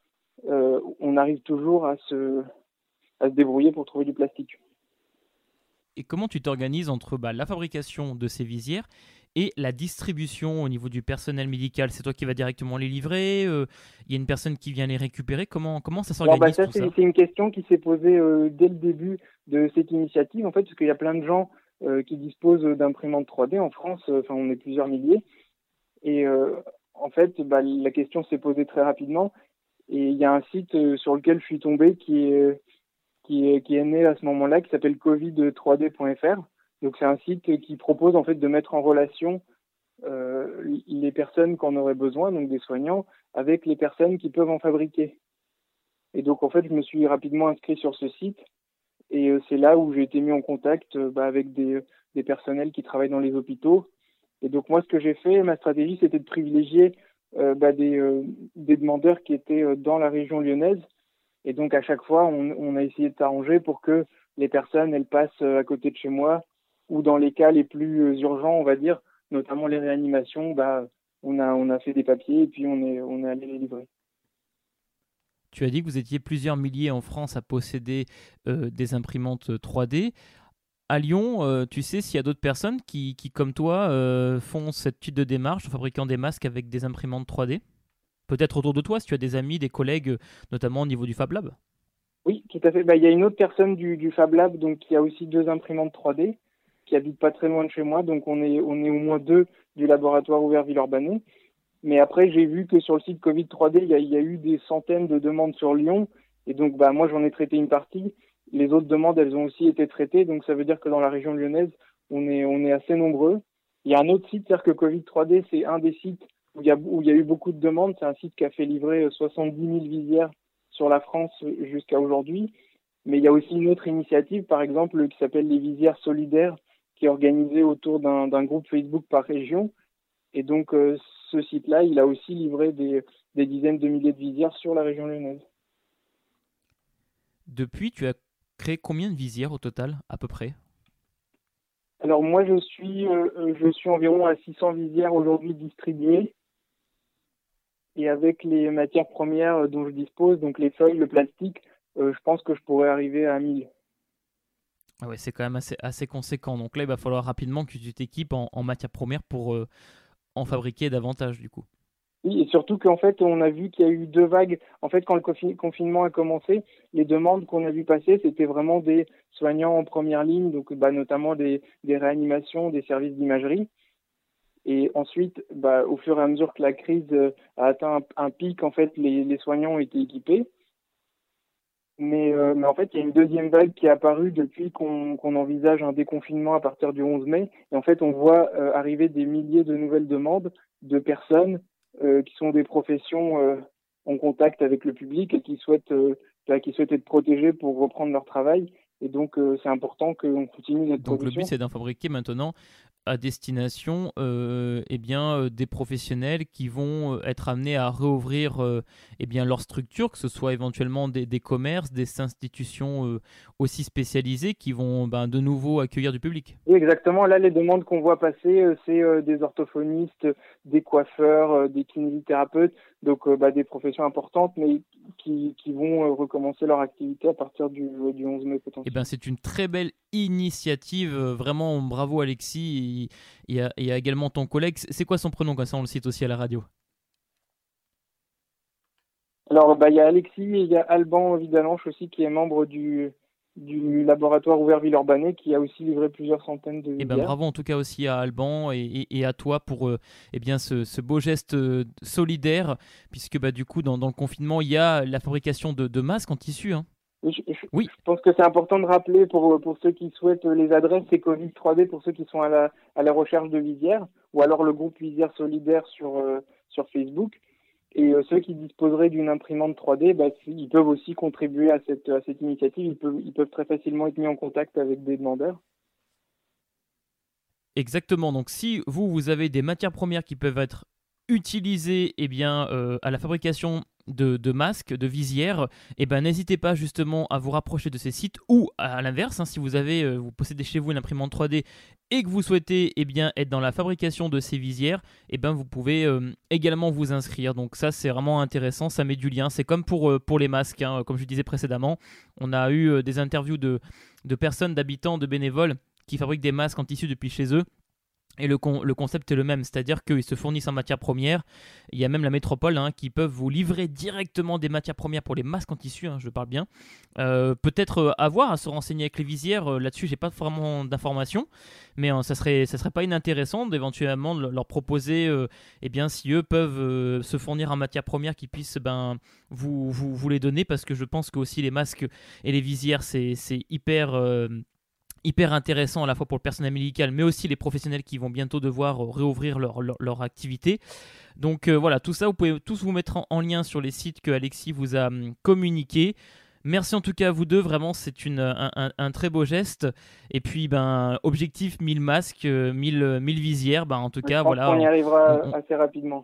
euh, on arrive toujours à se, à se débrouiller pour trouver du plastique. Et comment tu t'organises entre bah, la fabrication de ces visières et la distribution au niveau du personnel médical? C'est toi qui vas directement les livrer Il y a une personne qui vient les récupérer? Comment, comment ça bah, s'organise C'est une question qui s'est posée dès le début de cette initiative, en fait, parce qu'il y a plein de gens euh, qui disposent d'imprimantes 3D en France. Euh, enfin, on est plusieurs milliers. Et euh, en fait, bah, la question s'est posée très rapidement. Et il y a un site sur lequel je suis tombé qui est, qui est, qui est né à ce moment-là, qui s'appelle covid3d.fr. Donc c'est un site qui propose en fait de mettre en relation euh, les personnes qu'on aurait besoin, donc des soignants, avec les personnes qui peuvent en fabriquer. Et donc en fait, je me suis rapidement inscrit sur ce site et euh, c'est là où j'ai été mis en contact euh, bah, avec des, des, personnels qui travaillent dans les hôpitaux. Et donc moi, ce que j'ai fait, ma stratégie, c'était de privilégier euh, bah, des, demandeurs qui étaient dans la région lyonnaise. Et donc à chaque fois, on, a essayé de s'arranger pour que les personnes, elles passent à côté de chez moi, ou dans les cas les plus urgents, on va dire, notamment les réanimations, bah, on a, fait des papiers et puis on est allé les livrer. Tu as dit que vous étiez plusieurs milliers en France à posséder euh, des imprimantes 3D. À Lyon, euh, tu sais s'il y a d'autres personnes qui, comme toi, euh, font cette type de démarche en fabriquant des masques avec des imprimantes 3D Peut-être autour de toi, si tu as des amis, des collègues, notamment au niveau du Fab Lab Oui, tout à fait. Bah, il y a une autre personne du, du, Fab Lab donc, qui a aussi deux imprimantes 3D, qui habite pas très loin de chez moi. Donc on est, on est au moins deux du laboratoire ouvert Villeurbanne. Mais après, j'ai vu que sur le site Covid 3D, il y, a, eu des centaines de demandes sur Lyon. Et donc, bah, moi, j'en ai traité une partie. Les autres demandes, elles ont aussi été traitées. Donc, ça veut dire que dans la région lyonnaise, on est, assez nombreux. Il y a un autre site, c'est-à-dire que Covid 3D, c'est un des sites où il, y a, où il y a eu beaucoup de demandes. C'est un site qui a fait livrer 70 000 visières sur la France jusqu'à aujourd'hui. Mais il y a aussi une autre initiative, par exemple, qui s'appelle les visières solidaires, qui est organisée autour d'un groupe Facebook par région. Et donc, euh, ce site-là, il a aussi livré des, dizaines de milliers de visières sur la région lyonnaise. Depuis, tu as créé combien de visières au total, à peu près? Alors moi, je suis, euh, je suis environ à 600 visières aujourd'hui distribuées. Et avec les matières premières dont je dispose, donc les feuilles, le plastique, euh, je pense que je pourrais arriver à 1000. Ah ouais, c'est quand même assez, assez conséquent. Donc là, il va falloir rapidement que tu t'équipes en, en matières premières pour, euh, en fabriquer davantage du coup. Oui, et surtout qu'en fait, on a vu qu'il y a eu deux vagues. En fait, quand le confinement a commencé, les demandes qu'on a vu passer, c'était vraiment des soignants en première ligne, donc bah, notamment des, des, réanimations, des services d'imagerie. Et ensuite, bah, au fur et à mesure que la crise euh, a atteint un, pic, en fait, les, les, soignants ont été équipés. Mais, euh, mais, en fait, il y a une deuxième vague qui est apparue depuis qu'on envisage un déconfinement à partir du 11 mai. Et en fait, on voit euh, arriver des milliers de nouvelles demandes de personnes euh, qui sont des professions en contact avec le public et qui souhaitent, bah, qui souhaitent être protégées pour reprendre leur travail. Et donc, c'est important qu'on continue notre Donc, le but, c'est d'en fabriquer maintenant à destination euh, eh bien, euh, des professionnels qui vont euh, être amenés à réouvrir eh bien, leur structure, que ce soit éventuellement des, des commerces, des institutions aussi spécialisées qui vont ben, de nouveau accueillir du public. Oui, exactement. Là, les demandes qu'on voit passer, c'est des orthophonistes, des coiffeurs, des kinésithérapeutes, donc bah, des professions importantes, mais qui, qui vont recommencer leur activité à partir du, du 11 mai potentiellement. Eh ben, c'est une très belle initiative. Vraiment, bravo Alexis et, a également ton collègue. C'est quoi son prénom quand ça on le cite aussi à la radio? Alors, bah, il y a Alexis et il y a Alban Vidalanche aussi qui est membre du, du laboratoire ouvert Villeurbanne qui a aussi livré plusieurs centaines de. Et eh ben, bravo en tout cas aussi à Alban et, et, à toi pour euh, eh bien, ce, ce, beau geste euh, solidaire, puisque bah, du coup, dans, dans, le confinement, il y a la fabrication de, de masques en tissu. Hein. Oui, je, pense que c'est important de rappeler pour, pour ceux qui souhaitent les adresses, c'est Covid 3D pour ceux qui sont à la, à la recherche de visières, ou alors le groupe Visière Solidaire sur, euh, sur Facebook. Et euh, ceux qui disposeraient d'une imprimante 3D, bah, ils peuvent aussi contribuer à cette, à cette initiative. Ils peuvent, ils peuvent très facilement être mis en contact avec des demandeurs. Exactement. Donc, si vous, vous avez des matières premières qui peuvent être utilisées eh bien, euh, à la fabrication de, masques, de visières, eh ben n'hésitez pas justement à vous rapprocher de ces sites ou à l'inverse, hein, si vous avez, euh, vous possédez chez vous une imprimante 3D et que vous souhaitez eh bien, être dans la fabrication de ces visières, eh ben vous pouvez euh, également vous inscrire. Donc ça c'est vraiment intéressant, ça met du lien. C'est comme pour, euh, les masques, hein, comme je disais précédemment, on a eu des interviews de personnes, d'habitants, de bénévoles qui fabriquent des masques en tissu depuis chez eux et le, le, concept est le même, c'est-à-dire qu'ils se fournissent en matières premières. Il y a même la métropole hein, qui peuvent vous livrer directement des matières premières pour les masques en tissu, hein, je parle bien. Euh, peut-être avoir euh, à se renseigner avec les visières, euh, là-dessus j'ai pas vraiment d'informations, mais ça, serait, ça serait pas inintéressant d'éventuellement leur proposer, eh bien, si eux peuvent se fournir en matières premières qui puissent ben, vous, vous, vous, les donner, parce que je pense que aussi les masques et les visières c'est hyper hyper intéressant à la fois pour le personnel médical, mais aussi les professionnels qui vont bientôt devoir euh, réouvrir leur, leur, activité. Donc euh, voilà, tout ça, vous pouvez tous vous mettre en, lien sur les sites que Alexis vous a hum, communiqués. Merci en tout cas à vous deux, vraiment c'est un, un, très beau geste. Et puis ben objectif 1000 masques, 1000, euh, 1000 visières, ben, en tout cas voilà. On y arrivera assez rapidement.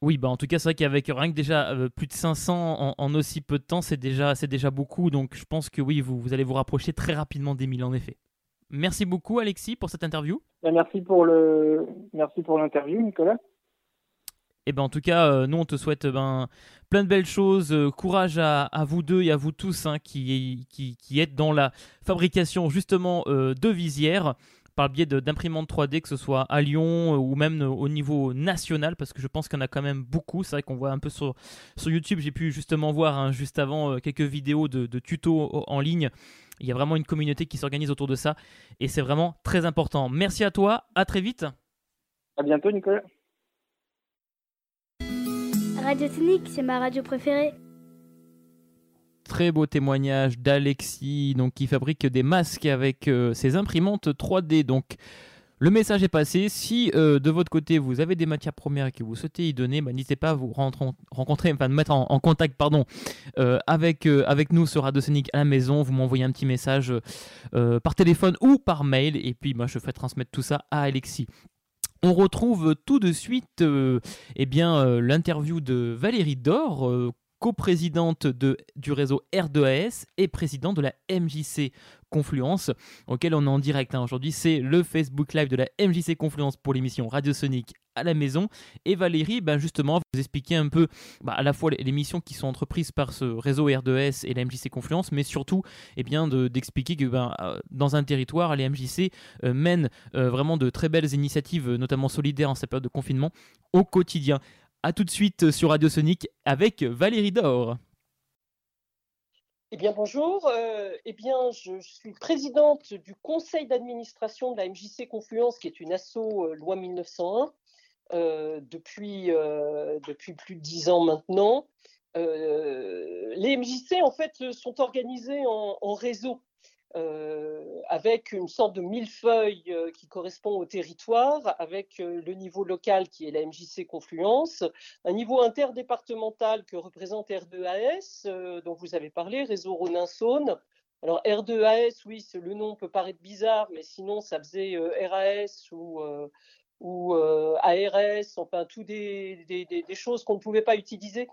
Oui, bah en tout cas, c'est vrai qu'avec rien que déjà euh, plus de 500 en, aussi peu de temps, c'est déjà, c'est déjà beaucoup. Donc je pense que oui, vous, vous allez vous rapprocher très rapidement des 1000 en effet. Merci beaucoup Alexis pour cette interview. Ben, merci pour le merci pour l'interview Nicolas. Et eh ben en tout cas, euh, nous on te souhaite ben, plein de belles choses, euh, courage à, vous deux et à vous tous hein, qui, qui, qui, êtes dans la fabrication justement de visières par le biais d'imprimantes 3D, que ce soit à Lyon euh, ou même euh, au niveau national, parce que je pense qu'il y en a quand même beaucoup. C'est vrai qu'on voit un peu sur, sur YouTube, j'ai pu justement voir hein, juste avant euh, quelques vidéos de, tutos en ligne. Il y a vraiment une communauté qui s'organise autour de ça et c'est vraiment très important. Merci à toi, à très vite. À bientôt, Nicolas. Radio Technique, c'est ma radio préférée. Très beau témoignage d'Alexis, donc qui fabrique des masques avec euh, ses imprimantes 3D. Donc le message est passé. Si euh, de votre côté vous avez des matières premières que vous souhaitez y donner, bah, n'hésitez pas à vous rencontrer, enfin de mettre en, contact pardon, euh, avec, avec nous sur Radio Sonic à la maison. Vous m'envoyez un petit message par téléphone ou par mail et puis moi je ferai transmettre tout ça à Alexis. On retrouve tout de suite eh bien l'interview de Valérie Dor coprésidente du réseau R2AS et présidente de la MJC Confluence, auquel on est en direct hein. aujourd'hui. C'est le Facebook Live de la MJC Confluence pour l'émission Radio Sonic à la maison. Et Valérie, ben justement, vous expliquer un peu bah, à la fois les, missions qui sont entreprises par ce réseau R2S et la MJC Confluence, mais surtout eh bien, d'expliquer que ben, euh, dans un territoire, les MJC euh, mènent euh, vraiment de très belles initiatives, notamment solidaires en cette période de confinement, au quotidien. A tout de suite sur Radio Sonic avec Valérie Dor. Eh bien bonjour, euh, eh bien je, suis présidente du conseil d'administration de la MJC Confluence, qui est une asso euh, loi 1901 euh, depuis, depuis plus de dix ans maintenant. les MJC en fait sont organisés en réseau. Euh, avec une sorte de millefeuille euh, qui correspond au territoire, avec euh, le niveau local qui est la MJC Confluence, un niveau interdépartemental que représente R2AS, dont vous avez parlé, réseau Rhône-Saône. Alors R2AS, oui, le nom peut paraître bizarre, mais sinon ça faisait RAS ou ou ARS, enfin tout des, des, choses qu'on ne pouvait pas utiliser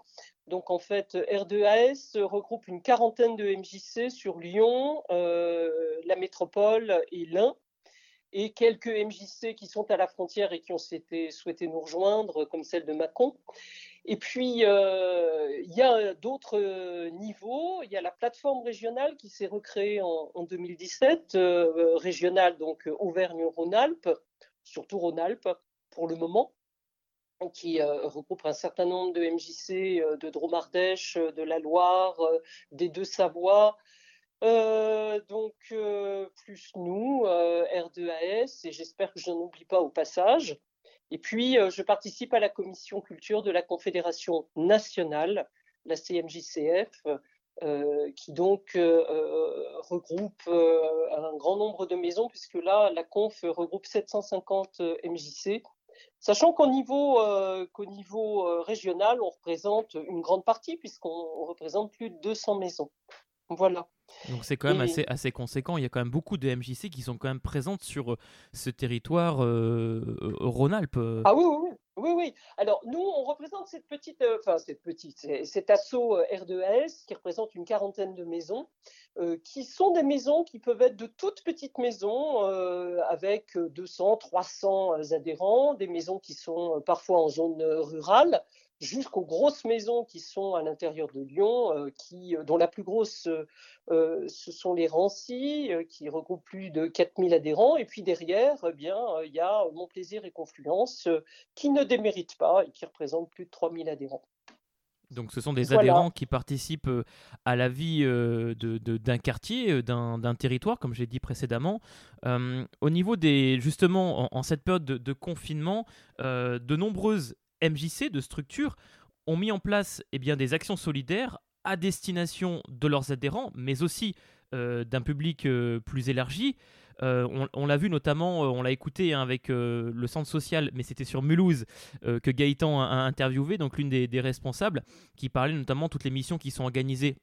donc en fait, R2AS regroupe une quarantaine de MJC sur Lyon, euh, la métropole et l'Ain, et quelques MJC qui sont à la frontière et qui ont souhaité nous rejoindre, comme celle de Mâcon. Et puis, euh, il y a d'autres niveaux. Il y a la plateforme régionale qui s'est recréée en, 2017, euh, régionale donc Auvergne-Rhône-Alpes, surtout Rhône-Alpes pour le moment qui euh, regroupe un certain nombre de MJC euh, de Dromardèche, euh, de la Loire, des Deux-Savoie. donc, plus nous, R2AS, et j'espère que je n'en oublie pas au passage. Et puis, je participe à la commission culture de la Confédération nationale, la CMJCF, qui donc regroupe un grand nombre de maisons, puisque là, la conf regroupe 750 MJC Sachant qu'au niveau, euh, qu'au niveau euh, régional, on représente une grande partie, puisqu'on représente plus de 200 maisons. Voilà. Donc c'est quand même assez, assez conséquent. Il y a quand même beaucoup de MJC qui sont quand même présentes sur ce territoire Rhône-Alpes. Ah oui, oui, oui, oui. Alors nous, on représente cette petite, enfin cette petite, cet assaut R2S qui représente une quarantaine de maisons. qui sont des maisons qui peuvent être de toutes petites maisons avec 200, 300 adhérents, des maisons qui sont parfois en zone rurale, jusqu'aux grosses maisons qui sont à l'intérieur de Lyon, euh, qui, euh, dont la plus grosse, euh, ce sont les Rancy, qui regroupent plus de 4000 adhérents. Et puis derrière, eh bien, il y a Mon Plaisir et Confluence, qui ne déméritent pas et qui représentent plus de 3000 adhérents. Donc ce sont des adhérents qui participent à la vie d'un de, quartier, d'un territoire, comme j'ai dit précédemment. au niveau des, justement, en, cette période de, confinement, de nombreuses MJC, de structures, ont mis en place eh des actions solidaires à destination de leurs adhérents, mais aussi euh, d'un public euh, plus élargi. Euh, on, l'a vu notamment, on l'a écouté hein, avec le centre social, mais c'était sur Mulhouse que Gaëtan a, interviewé, donc l'une des, des, responsables, qui parlait notamment de toutes les missions qui sont organisées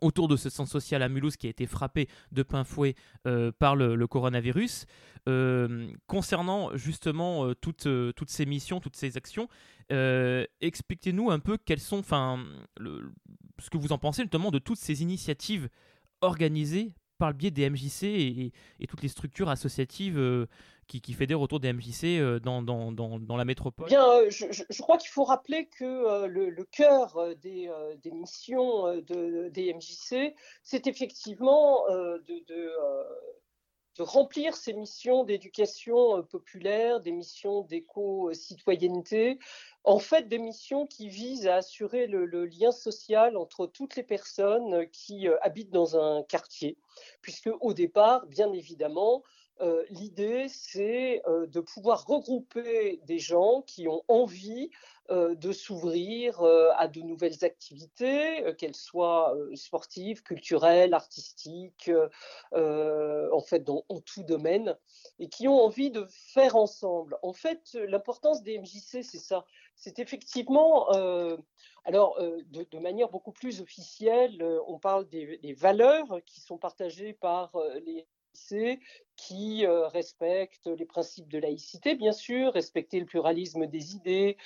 autour de ce centre social à Mulhouse qui a été frappé de plein fouet euh, par le, coronavirus. Euh, concernant justement euh, toutes, toutes ces missions, toutes ces actions, expliquez-nous un peu quelles sont, enfin, ce que vous en pensez notamment de toutes ces initiatives organisées par le biais des MJC et, toutes les structures associatives qui, qui, fédèrent autour des MJC dans, dans, la métropole. Bien, je, je, crois qu'il faut rappeler que le, le, cœur des, des missions de, des MJC, c'est effectivement de, remplir ces missions d'éducation populaire, des missions d'éco-citoyenneté, en fait des missions qui visent à assurer le, lien social entre toutes les personnes qui euh, habitent dans un quartier, puisque au départ, bien évidemment, euh, l'idée, c'est euh, de pouvoir regrouper des gens qui ont envie de s'ouvrir à de nouvelles activités, qu'elles soient sportives, culturelles, artistiques, en fait, dans, en tout domaine, et qui ont envie de faire ensemble. En fait, l'importance des MJC, c'est ça c'est effectivement, euh, alors euh, de, manière beaucoup plus officielle, euh, on parle des, valeurs qui sont partagées par les qui respectent les principes de laïcité, bien sûr, respecter le pluralisme des idées,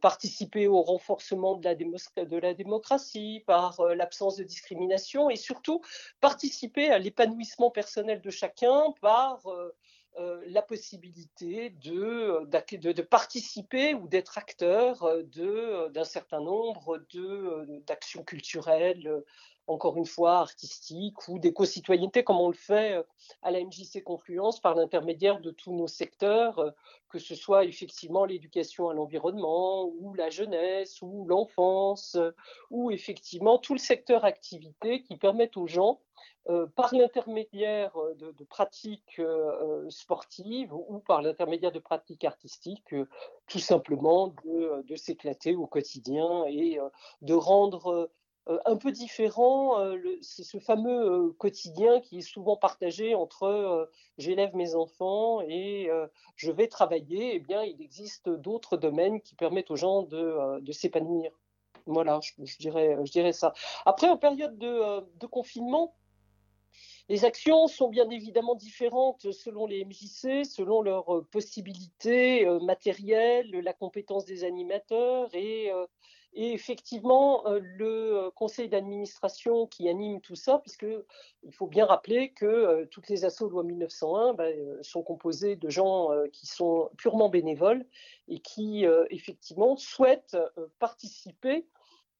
participer au renforcement de la, démocratie par l'absence de discrimination et surtout participer à l'épanouissement personnel de chacun par euh, la possibilité de, de, participer ou d'être acteur euh, d'un certain nombre d'actions culturelles, encore une fois artistiques, ou d'éco-citoyenneté, comme on le fait à la MJC Confluence par l'intermédiaire de tous nos secteurs, que ce soit effectivement l'éducation à l'environnement, ou la jeunesse, ou l'enfance, ou effectivement tout le secteur activité qui permettent aux gens euh, par l'intermédiaire euh, de, pratiques euh, sportives ou par l'intermédiaire de pratiques artistiques, tout simplement de, s'éclater au quotidien et de rendre un peu différent ce fameux quotidien qui est souvent partagé entre j'élève mes enfants et je vais travailler. Eh bien, il existe d'autres domaines qui permettent aux gens de, s'épanouir. Voilà, je, dirais, ça. Après, en période de confinement, les actions sont bien évidemment différentes selon les MJC, selon leurs euh, possibilités euh, matérielles, la compétence des animateurs et, euh, effectivement le conseil d'administration qui anime tout ça, puisque il faut bien rappeler que toutes les assauts loi 1901 ben, sont composées de gens qui sont purement bénévoles et qui effectivement souhaitent participer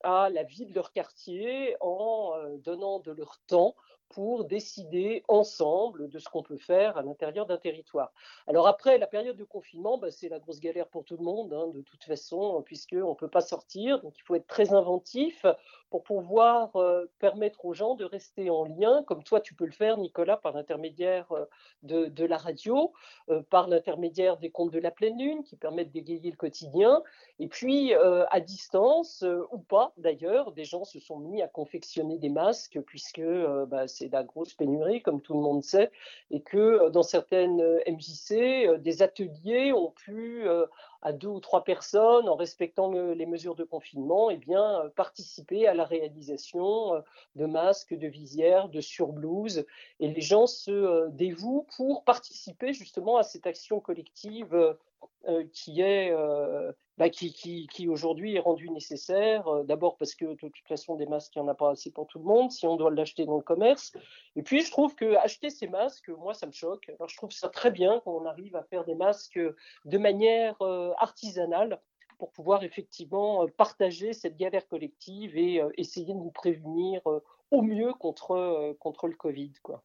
à la vie de leur quartier en donnant de leur temps, pour décider ensemble de ce qu'on peut faire à l'intérieur d'un territoire. Alors après, la période de confinement, bah, c'est la grosse galère pour tout le monde, hein, de toute façon, puisqu'on ne peut pas sortir, donc il faut être très inventif pour pouvoir euh, permettre aux gens de rester en lien, comme toi tu peux le faire, Nicolas, par l'intermédiaire euh, de, la radio, euh, par l'intermédiaire des comptes de la pleine lune, qui permettent d'égayer le quotidien, et puis à distance, ou pas d'ailleurs, des gens se sont mis à confectionner des masques, puisque bah, c'est la grosse pénurie, comme tout le monde sait, et que dans certaines MJC, des ateliers ont pu à deux ou trois personnes, en respectant les mesures de confinement, eh bien, participer à la réalisation de masques, de visières, de surblouses. Et les gens se dévouent pour participer justement à cette action collective euh, qui est euh, bah, qui, qui, qui aujourd'hui est rendu nécessaire. Euh, d'abord parce que de toute façon des masques, il n'y en a pas assez pour tout le monde. Si on doit l'acheter dans le commerce, et puis je trouve que acheter ces masques, moi ça me choque. Alors je trouve ça très bien qu'on arrive à faire des masques de manière artisanale pour pouvoir effectivement partager cette galère collective et essayer de nous prévenir au mieux contre, contre le Covid. Quoi.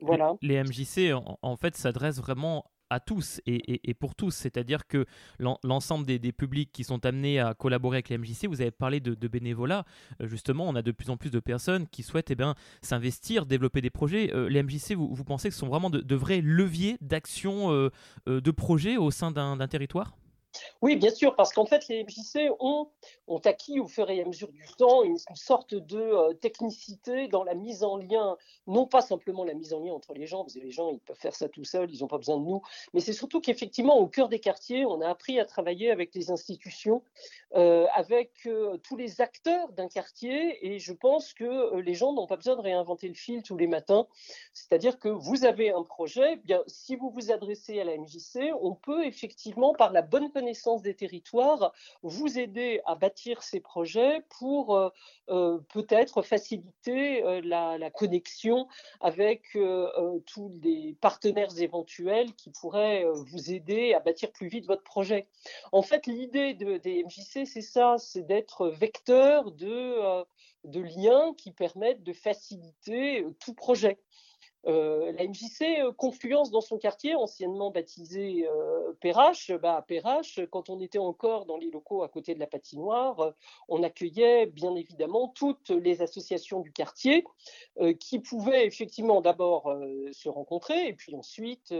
Voilà. Les MJC, en, en fait, s'adressent vraiment à tous et, pour tous. C'est-à-dire que l'ensemble des, publics qui sont amenés à collaborer avec les MJC, vous avez parlé de, bénévolat, euh, justement, on a de plus en plus de personnes qui souhaitent eh bien, s'investir, développer des projets. Euh, les MJC, vous, pensez que ce sont vraiment de, vrais leviers d'action euh, de projet au sein d'un territoire? Oui, bien sûr, parce qu'en fait, les MJC ont, acquis au fur et à mesure du temps une, sorte de euh, technicité dans la mise en lien, non pas simplement la mise en lien entre les gens, parce que les gens, ils peuvent faire ça tout seuls, ils n'ont pas besoin de nous, mais c'est surtout qu'effectivement, au cœur des quartiers, on a appris à travailler avec les institutions, euh, avec euh, tous les acteurs d'un quartier, et je pense que les gens n'ont pas besoin de réinventer le fil tous les matins, c'est-à-dire que vous avez un projet, eh bien, si vous vous adressez à la MJC, on peut effectivement, par la bonne connaissance des territoires, vous aider à bâtir ces projets pour euh, euh, peut-être faciliter euh, la, connexion avec tous les partenaires éventuels qui pourraient vous aider à bâtir plus vite votre projet. En fait, l'idée de, des MJC, c'est ça, c'est d'être vecteur de, de liens qui permettent de faciliter tout projet. Euh, la MJC euh, Confluence dans son quartier, anciennement baptisé euh, bah, à Perrache, quand on était encore dans les locaux à côté de la patinoire, on accueillait bien évidemment toutes les associations du quartier qui pouvaient effectivement d'abord se rencontrer et puis ensuite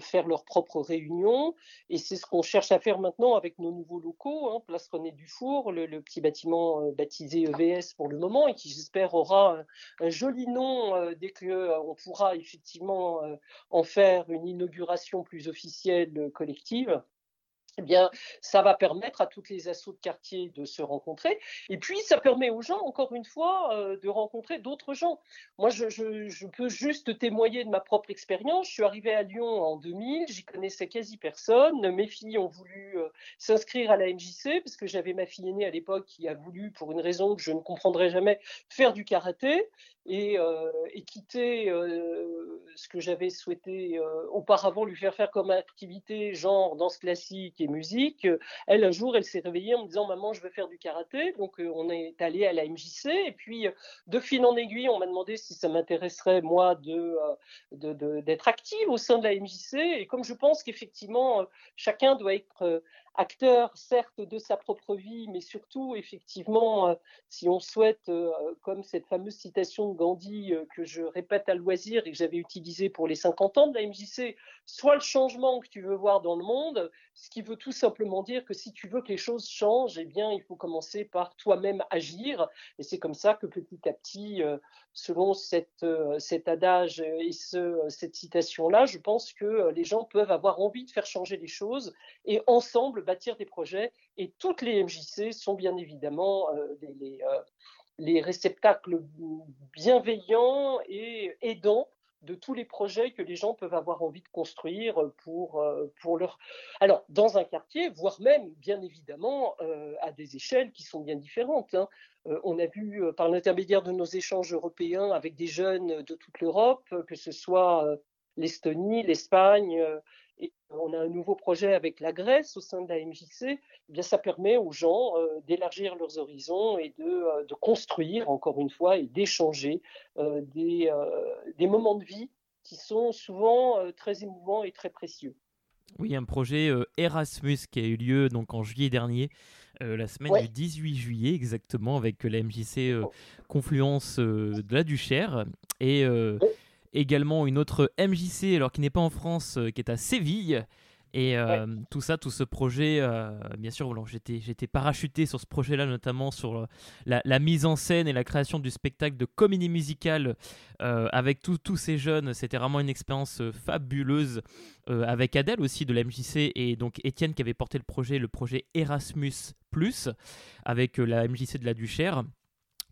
faire leurs propres réunions. Et c'est ce qu'on cherche à faire maintenant avec nos nouveaux locaux, hein, Place René Dufour, le, petit bâtiment baptisé EVS pour le moment et qui j'espère aura un joli nom dès que on pourra effectivement euh, en faire une inauguration plus officielle collective eh bien, ça va permettre à toutes les assauts de quartier de se rencontrer. Et puis, ça permet aux gens, encore une fois, euh, de rencontrer d'autres gens. Moi, je, peux juste témoigner de ma propre expérience. Je suis arrivée à Lyon en 2000, j'y connaissais quasi personne. Mes filles ont voulu euh, s'inscrire à la MJC parce que j'avais ma fille aînée à l'époque qui a voulu, pour une raison que je ne comprendrai jamais, faire du karaté et, euh, quitter ce que j'avais souhaité auparavant lui faire faire comme activité, genre danse classique musique. Elle, un jour, elle s'est réveillée en me disant Maman, je veux faire du karaté. Donc, euh, on est allé à la MJC. Et puis, euh, de fil en aiguille, on m'a demandé si ça m'intéresserait, moi, de, euh, d'être active au sein de la MJC. Et comme je pense qu'effectivement, chacun doit être acteur, certes, de sa propre vie, mais surtout, effectivement, si on souhaite, comme cette fameuse citation de Gandhi que je répète à loisir et que j'avais utilisée pour les 50 ans de la MJC, soit le changement que tu veux voir dans le monde, ce qui veut tout simplement dire que si tu veux que les choses changent, eh bien, il faut commencer par toi-même agir. Et c'est comme ça que petit à petit, selon cette, cet adage et ce, cette citation-là, je pense que les gens peuvent avoir envie de faire changer les choses et ensemble bâtir des projets. Et toutes les MJC sont bien évidemment les réceptacles bienveillants et aidants de tous les projets que les gens peuvent avoir envie de construire pour, euh, pour leur... Alors, dans un quartier, voire même, bien évidemment, euh, à des échelles qui sont bien différentes. Hein. Euh, on a vu, par l'intermédiaire de nos échanges européens avec des jeunes de toute l'Europe, que ce soit l'Estonie, l'Espagne, et on a un nouveau projet avec la Grèce au sein de la MJC, eh bien ça permet aux gens euh, d'élargir leurs horizons et de, euh, de, construire, encore une fois, et d'échanger euh, des, des, moments de vie qui sont souvent très émouvants et très précieux. Oui, un projet Erasmus qui a eu lieu donc en juillet dernier, la semaine du 18 juillet exactement, avec la MJC oh. Confluence de la Duchère. Et également une autre MJC, alors qui n'est pas en France, euh, qui est à Séville. Et tout ça, tout ce projet, bien sûr, j'étais, j'étais parachuté sur ce projet-là, notamment sur la, mise en scène et la création du spectacle de comédie musicale avec tous ces jeunes. C'était vraiment une expérience fabuleuse avec Adèle aussi de la MJC et donc Étienne qui avait porté le projet, le projet Erasmus, avec la MJC de la Duchère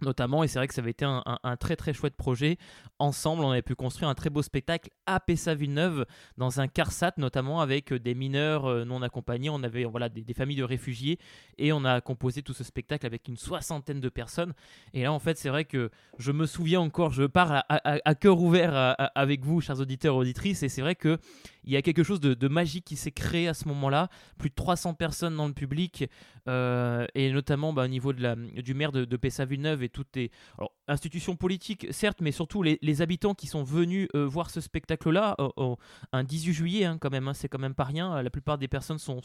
notamment, et c'est vrai que ça avait été un, très très chouette projet. Ensemble, on avait pu construire un très beau spectacle à Pessa-Villeneuve, dans un CARSAT, notamment avec euh, des mineurs euh, non accompagnés. On avait voilà, des, familles de réfugiés, et on a composé tout ce spectacle avec une soixantaine de personnes. Et là, en fait, c'est vrai que je me souviens encore, je pars à, cœur ouvert avec vous, chers auditeurs et auditrices, et c'est vrai que il y a quelque chose de, magique qui s'est créé à ce moment-là. Plus de 300 personnes dans le public, euh, et notamment bah, au niveau du maire de, de Pessa-Villeneuve et toutes les institutions politiques, certes, mais surtout les, habitants qui sont venus euh, voir ce spectacle-là un 18 juillet, hein, quand même, hein, c'est quand même pas rien. La plupart des personnes sont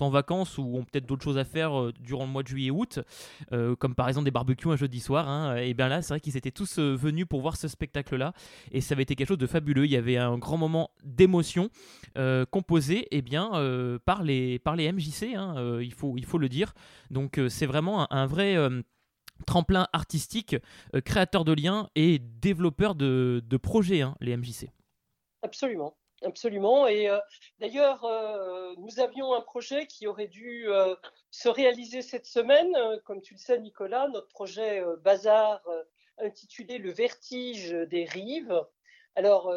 en vacances ou ont peut-être d'autres choses à faire euh, durant le mois de juillet-août, comme par exemple des barbecues un jeudi soir. Hein. et bien là, c'est vrai qu'ils étaient tous venus pour voir ce spectacle-là, et ça avait été quelque chose de fabuleux. Il y avait un grand moment d'émotion euh, composé eh bien, euh, par, les, par les MJC, hein, euh, il, faut, il faut le dire. Donc c'est vraiment un, vrai tremplin artistique, créateur de liens et développeur de, de projets, hein, les MJC. Absolument. Absolument. Et d'ailleurs, nous avions un projet qui aurait dû se réaliser cette semaine. Comme tu le sais, Nicolas, notre projet Bazar intitulé Le vertige des rives. Alors,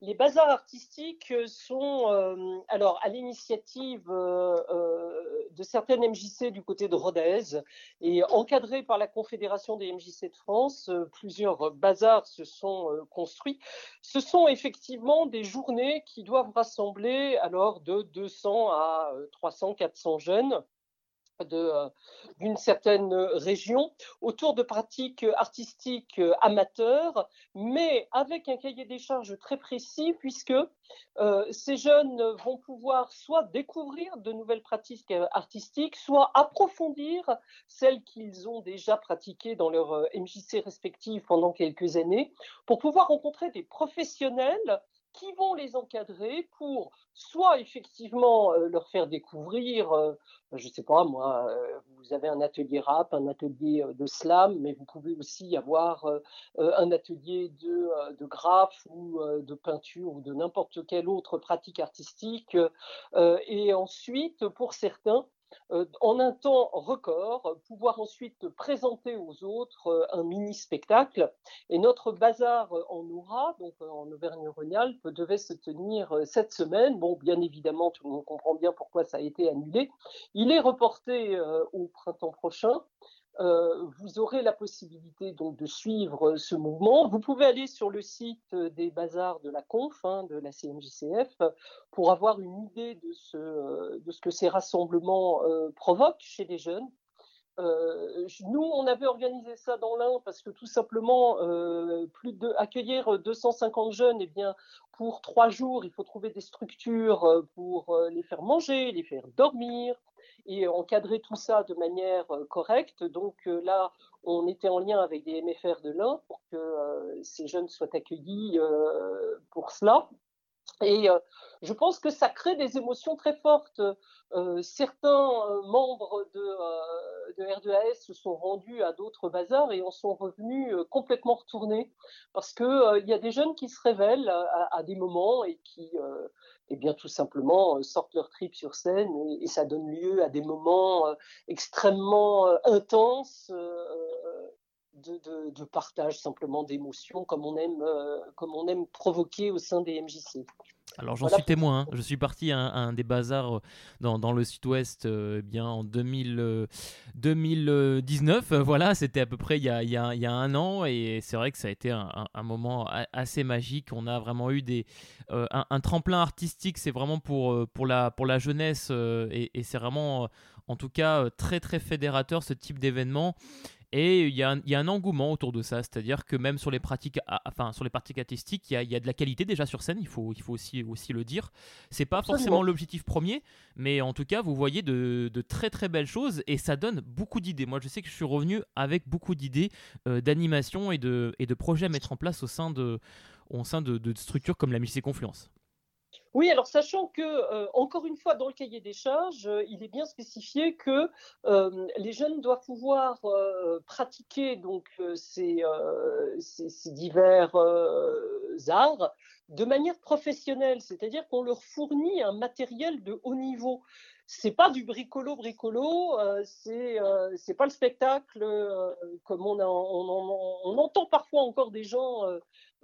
les bazars artistiques sont euh, alors à l'initiative euh, euh, de certaines MJC du côté de Rodez et encadrés par la Confédération des MJC de France, plusieurs bazars se sont construits. Ce sont effectivement des journées qui doivent rassembler alors de 200 à 300, 400 jeunes d'une certaine région autour de pratiques artistiques amateurs, mais avec un cahier des charges très précis, puisque euh, ces jeunes vont pouvoir soit découvrir de nouvelles pratiques artistiques, soit approfondir celles qu'ils ont déjà pratiquées dans leur euh, MJC respective pendant quelques années, pour pouvoir rencontrer des professionnels qui vont les encadrer pour soit effectivement euh, leur faire découvrir, euh, je ne sais pas moi, euh, vous avez un atelier rap, un atelier de slam, mais vous pouvez aussi avoir un atelier de, de graphe ou de peinture ou de n'importe quelle autre pratique artistique. et ensuite, pour certains, en un temps record, pouvoir ensuite présenter aux autres euh, un mini-spectacle. Et notre bazar en Oura, donc euh, en Auvergne-Rhône-Alpes, devait se tenir cette semaine. Bon, bien évidemment, tout le monde comprend bien pourquoi ça a été annulé. Il est reporté au printemps prochain. Euh, vous aurez la possibilité donc de suivre ce mouvement. Vous pouvez aller sur le site des bazars de la Conf, hein, de la CMJCF, pour avoir une idée de ce, que ces rassemblements euh, provoquent chez les jeunes. Euh, nous, on avait organisé ça dans l'Ain parce que tout simplement, plus de accueillir 250 jeunes, et eh bien, pour trois jours, il faut trouver des structures pour les faire manger, les faire dormir, et encadrer tout ça de manière euh, correcte. Donc euh, là, on était en lien avec des MFR de l'Ain pour que euh, ces jeunes soient accueillis pour cela. Et je pense que ça crée des émotions très fortes. certains membres de, de, R2AS se sont rendus à d'autres bazars et en sont revenus complètement retournés parce qu'il il y a des jeunes qui se révèlent à, des moments et qui et bien tout simplement euh, sortent leur trip sur scène et, ça donne lieu à des moments euh, extrêmement euh, intenses de, de, partage simplement d'émotions comme on aime comme on aime provoquer au sein des MJC. Alors j'en suis témoin, hein. je suis parti à un, des bazars dans, dans le sud-ouest eh bien en 2000, 2019, voilà, c'était à peu près il y, a, il, y a, il y, a, un an et c'est vrai que ça a été un, un, moment assez magique, on a vraiment eu des, un, tremplin artistique, c'est vraiment pour, pour, la, pour la jeunesse et, et c'est vraiment en tout cas très très fédérateur ce type d'événement et il y, a un, engouement autour de ça, c'est-à-dire que même sur les pratiques, enfin, sur les pratiques artistiques, il y, a, de la qualité déjà sur scène, il faut, il faut aussi, aussi le dire. C'est pas forcément l'objectif premier, mais en tout cas, vous voyez de, très très belles choses et ça donne beaucoup d'idées. Moi, je sais que je suis revenu avec beaucoup d'idées euh, d'animation et de, et de projets à mettre en place au sein de, au sein de, structures comme la MJC Confluence. Oui, alors sachant que, euh, encore une fois, dans le cahier des charges, euh, il est bien spécifié que euh, les jeunes doivent pouvoir pratiquer donc ces, divers arts de manière professionnelle, c'est-à-dire qu'on leur fournit un matériel de haut niveau. C'est pas du bricolo bricolo, c'est c'est pas le spectacle comme on, entend parfois encore des gens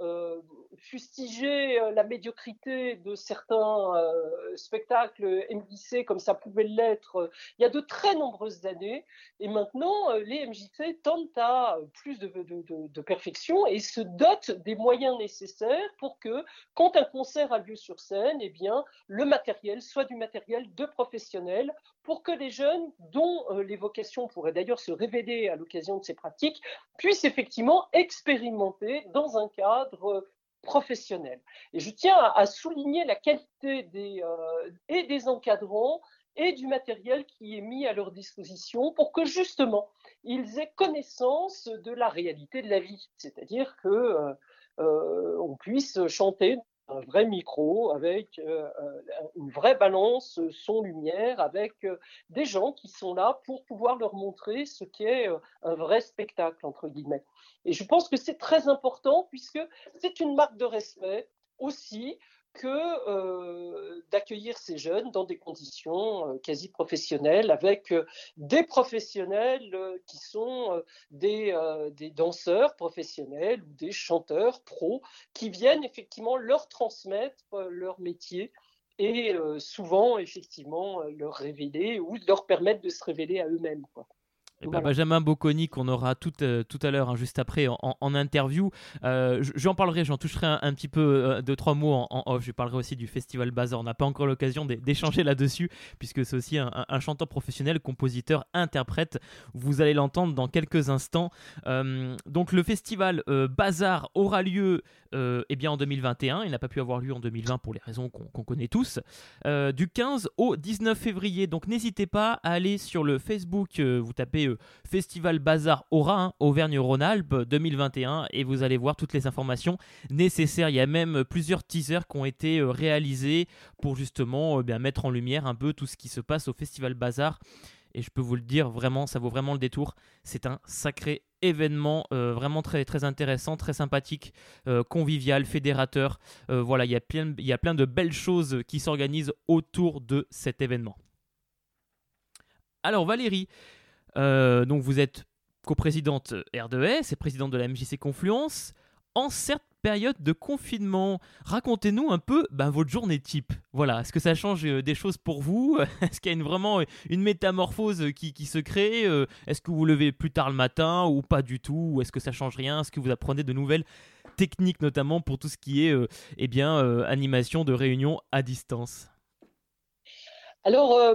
euh, fustiger euh, la médiocrité de certains euh, spectacles MJC comme ça pouvait l'être il y a de très nombreuses années. Et maintenant, les MJC tendent à plus de, de, perfection et se dotent des moyens nécessaires pour que, quand un concert a lieu sur scène, eh bien, le matériel soit du matériel de professionnels pour que les jeunes, dont les vocations pourraient d'ailleurs se révéler à l'occasion de ces pratiques, puissent effectivement expérimenter dans un cadre euh, professionnel. Et je tiens à, souligner la qualité des, euh, et des encadrants et du matériel qui est mis à leur disposition pour que justement ils aient connaissance de la réalité de la vie, c'est-à-dire que euh, on puisse chanter un vrai micro avec euh, euh, une vraie balance son-lumière, avec euh, des gens qui sont là pour pouvoir leur montrer ce qu'est un vrai spectacle, entre guillemets. Et je pense que c'est très important puisque c'est une marque de respect aussi que euh, d'accueillir ces jeunes dans des conditions euh, quasi professionnelles, avec euh, des professionnels qui sont des, des, danseurs professionnels ou des chanteurs pros, qui viennent effectivement leur transmettre leur métier et souvent effectivement leur révéler ou leur permettre de se révéler à eux-mêmes. Eh ben, Benjamin Bocconi, qu'on aura tout, euh, tout à l'heure, hein, juste après, en, interview. Euh, j'en parlerai, j'en toucherai un, petit peu euh, de trois mots en, off. Je parlerai aussi du Festival Bazar. On n'a pas encore l'occasion d'échanger là-dessus, puisque c'est aussi un, chanteur professionnel, compositeur, interprète. Vous allez l'entendre dans quelques instants. donc, le Festival Bazar aura lieu eh bien, en 2021. Il n'a pas pu avoir lieu en 2020 pour les raisons qu'on connaît tous. du 15 au 19 février. Donc, n'hésitez pas à aller sur le Facebook. vous tapez Festival Bazar Aura, hein, Auvergne-Rhône-Alpes 2021, et vous allez voir toutes les informations nécessaires. Il y a même plusieurs teasers qui ont été euh, réalisés pour justement euh, bien mettre en lumière un peu tout ce qui se passe au Festival Bazar. Et je peux vous le dire, vraiment, ça vaut vraiment le détour. C'est un sacré événement, euh, vraiment très, très intéressant, très sympathique, convivial, fédérateur. voilà, il y, il y a plein de belles choses qui s'organisent autour de cet événement. Alors Valérie, euh, donc vous êtes coprésidente R2S et présidente de la MJC Confluence. En cette période de confinement, racontez-nous un peu ben, votre journée type. Voilà, est-ce que ça change euh, des choses pour vous? <laughs> Est-ce qu'il y a une, vraiment une métamorphose qui, se crée euh, Est-ce que vous vous levez plus tard le matin ou pas du tout? Ou est-ce que ça change rien? Est-ce que vous apprenez de nouvelles techniques notamment pour tout ce qui est eh bien, animation de réunion à distance? Alors,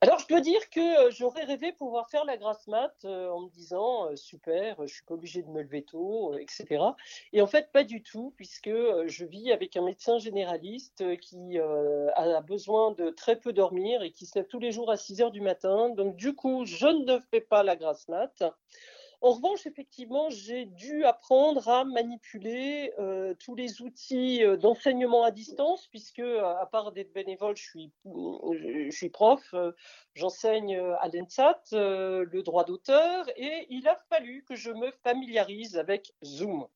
alors, je dois dire que euh, j'aurais rêvé pouvoir faire la grasse mat euh, en me disant euh, super, je suis pas obligé de me lever tôt, etc. Et en fait, pas du tout, puisque je vis avec un médecin généraliste qui a besoin de très peu dormir et qui se lève tous les jours à 6 heures du matin. Donc, du coup, je ne fais pas la grasse mat. En revanche, effectivement, j'ai dû apprendre à manipuler euh, tous les outils euh, d'enseignement à distance, puisque à part d'être bénévole, je suis, prof, euh, j'enseigne à l'ENSAT le droit d'auteur, et il a fallu que je me familiarise avec Zoom.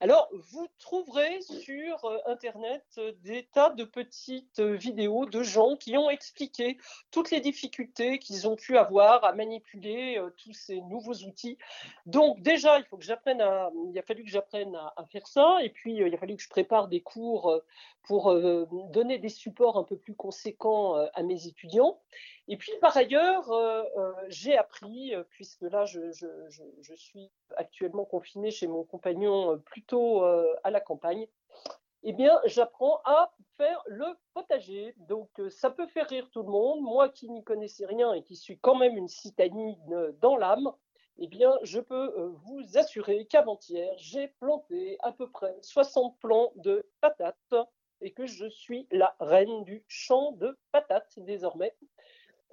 Alors, vous trouverez sur euh, Internet euh, des tas de petites euh, vidéos de gens qui ont expliqué toutes les difficultés qu'ils ont pu avoir à manipuler tous ces nouveaux outils. Donc, déjà, il faut que j'apprenne à, il a fallu que j'apprenne à, faire ça, et puis il a fallu que je prépare des cours pour donner des supports un peu plus conséquents à mes étudiants. Et puis par ailleurs, euh, euh, j'ai appris, euh, puisque là je, suis actuellement confinée chez mon compagnon plutôt à la campagne, eh bien j'apprends à faire le potager. Donc ça peut faire rire tout le monde. Moi qui n'y connaissais rien et qui suis quand même une citadine dans l'âme, eh bien, je peux vous assurer qu'avant-hier, j'ai planté à peu près 60 plants de patates et que je suis la reine du champ de patates désormais.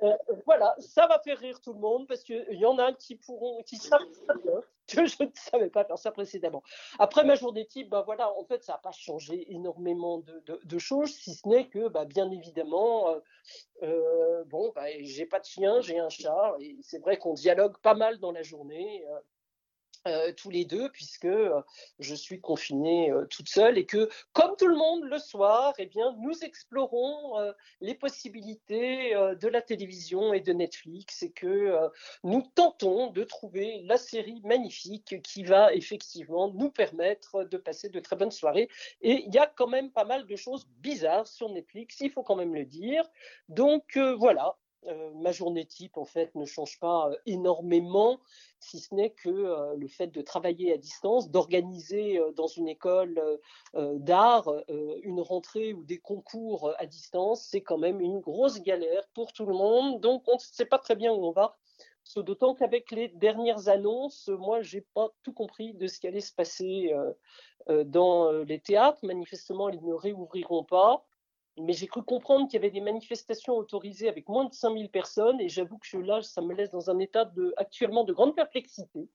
Euh, voilà, ça va faire rire tout le monde parce qu'il y en a qui pourront, qui savent <laughs> que je ne savais pas faire ça précédemment. Après ma journée type, bah voilà, en fait, ça n'a pas changé énormément de, choses, si ce n'est que, bah, bien évidemment, euh, euh, bon, bah, j'ai pas de chien, j'ai un chat, et c'est vrai qu'on dialogue pas mal dans la journée. Euh, tous les deux, puisque euh, je suis confinée euh, toute seule et que, comme tout le monde, le soir, eh bien, nous explorons les possibilités de la télévision et de Netflix et que nous tentons de trouver la série magnifique qui va effectivement nous permettre de passer de très bonnes soirées. Et il y a quand même pas mal de choses bizarres sur Netflix, il faut quand même le dire. Donc voilà, euh, ma journée type, en fait, ne change pas euh, énormément, si ce n'est que euh, le fait de travailler à distance, d'organiser dans une école d'art une rentrée ou des concours à distance, c'est quand même une grosse galère pour tout le monde. Donc, on ne sait pas très bien où on va. D'autant qu'avec les dernières annonces, moi, j'ai pas tout compris de ce qui allait se passer dans les théâtres. Manifestement, ils ne réouvriront pas mais j'ai cru comprendre qu'il y avait des manifestations autorisées avec moins de 5000 personnes, et j'avoue que là, ça me laisse dans un état actuellement de grande perplexité.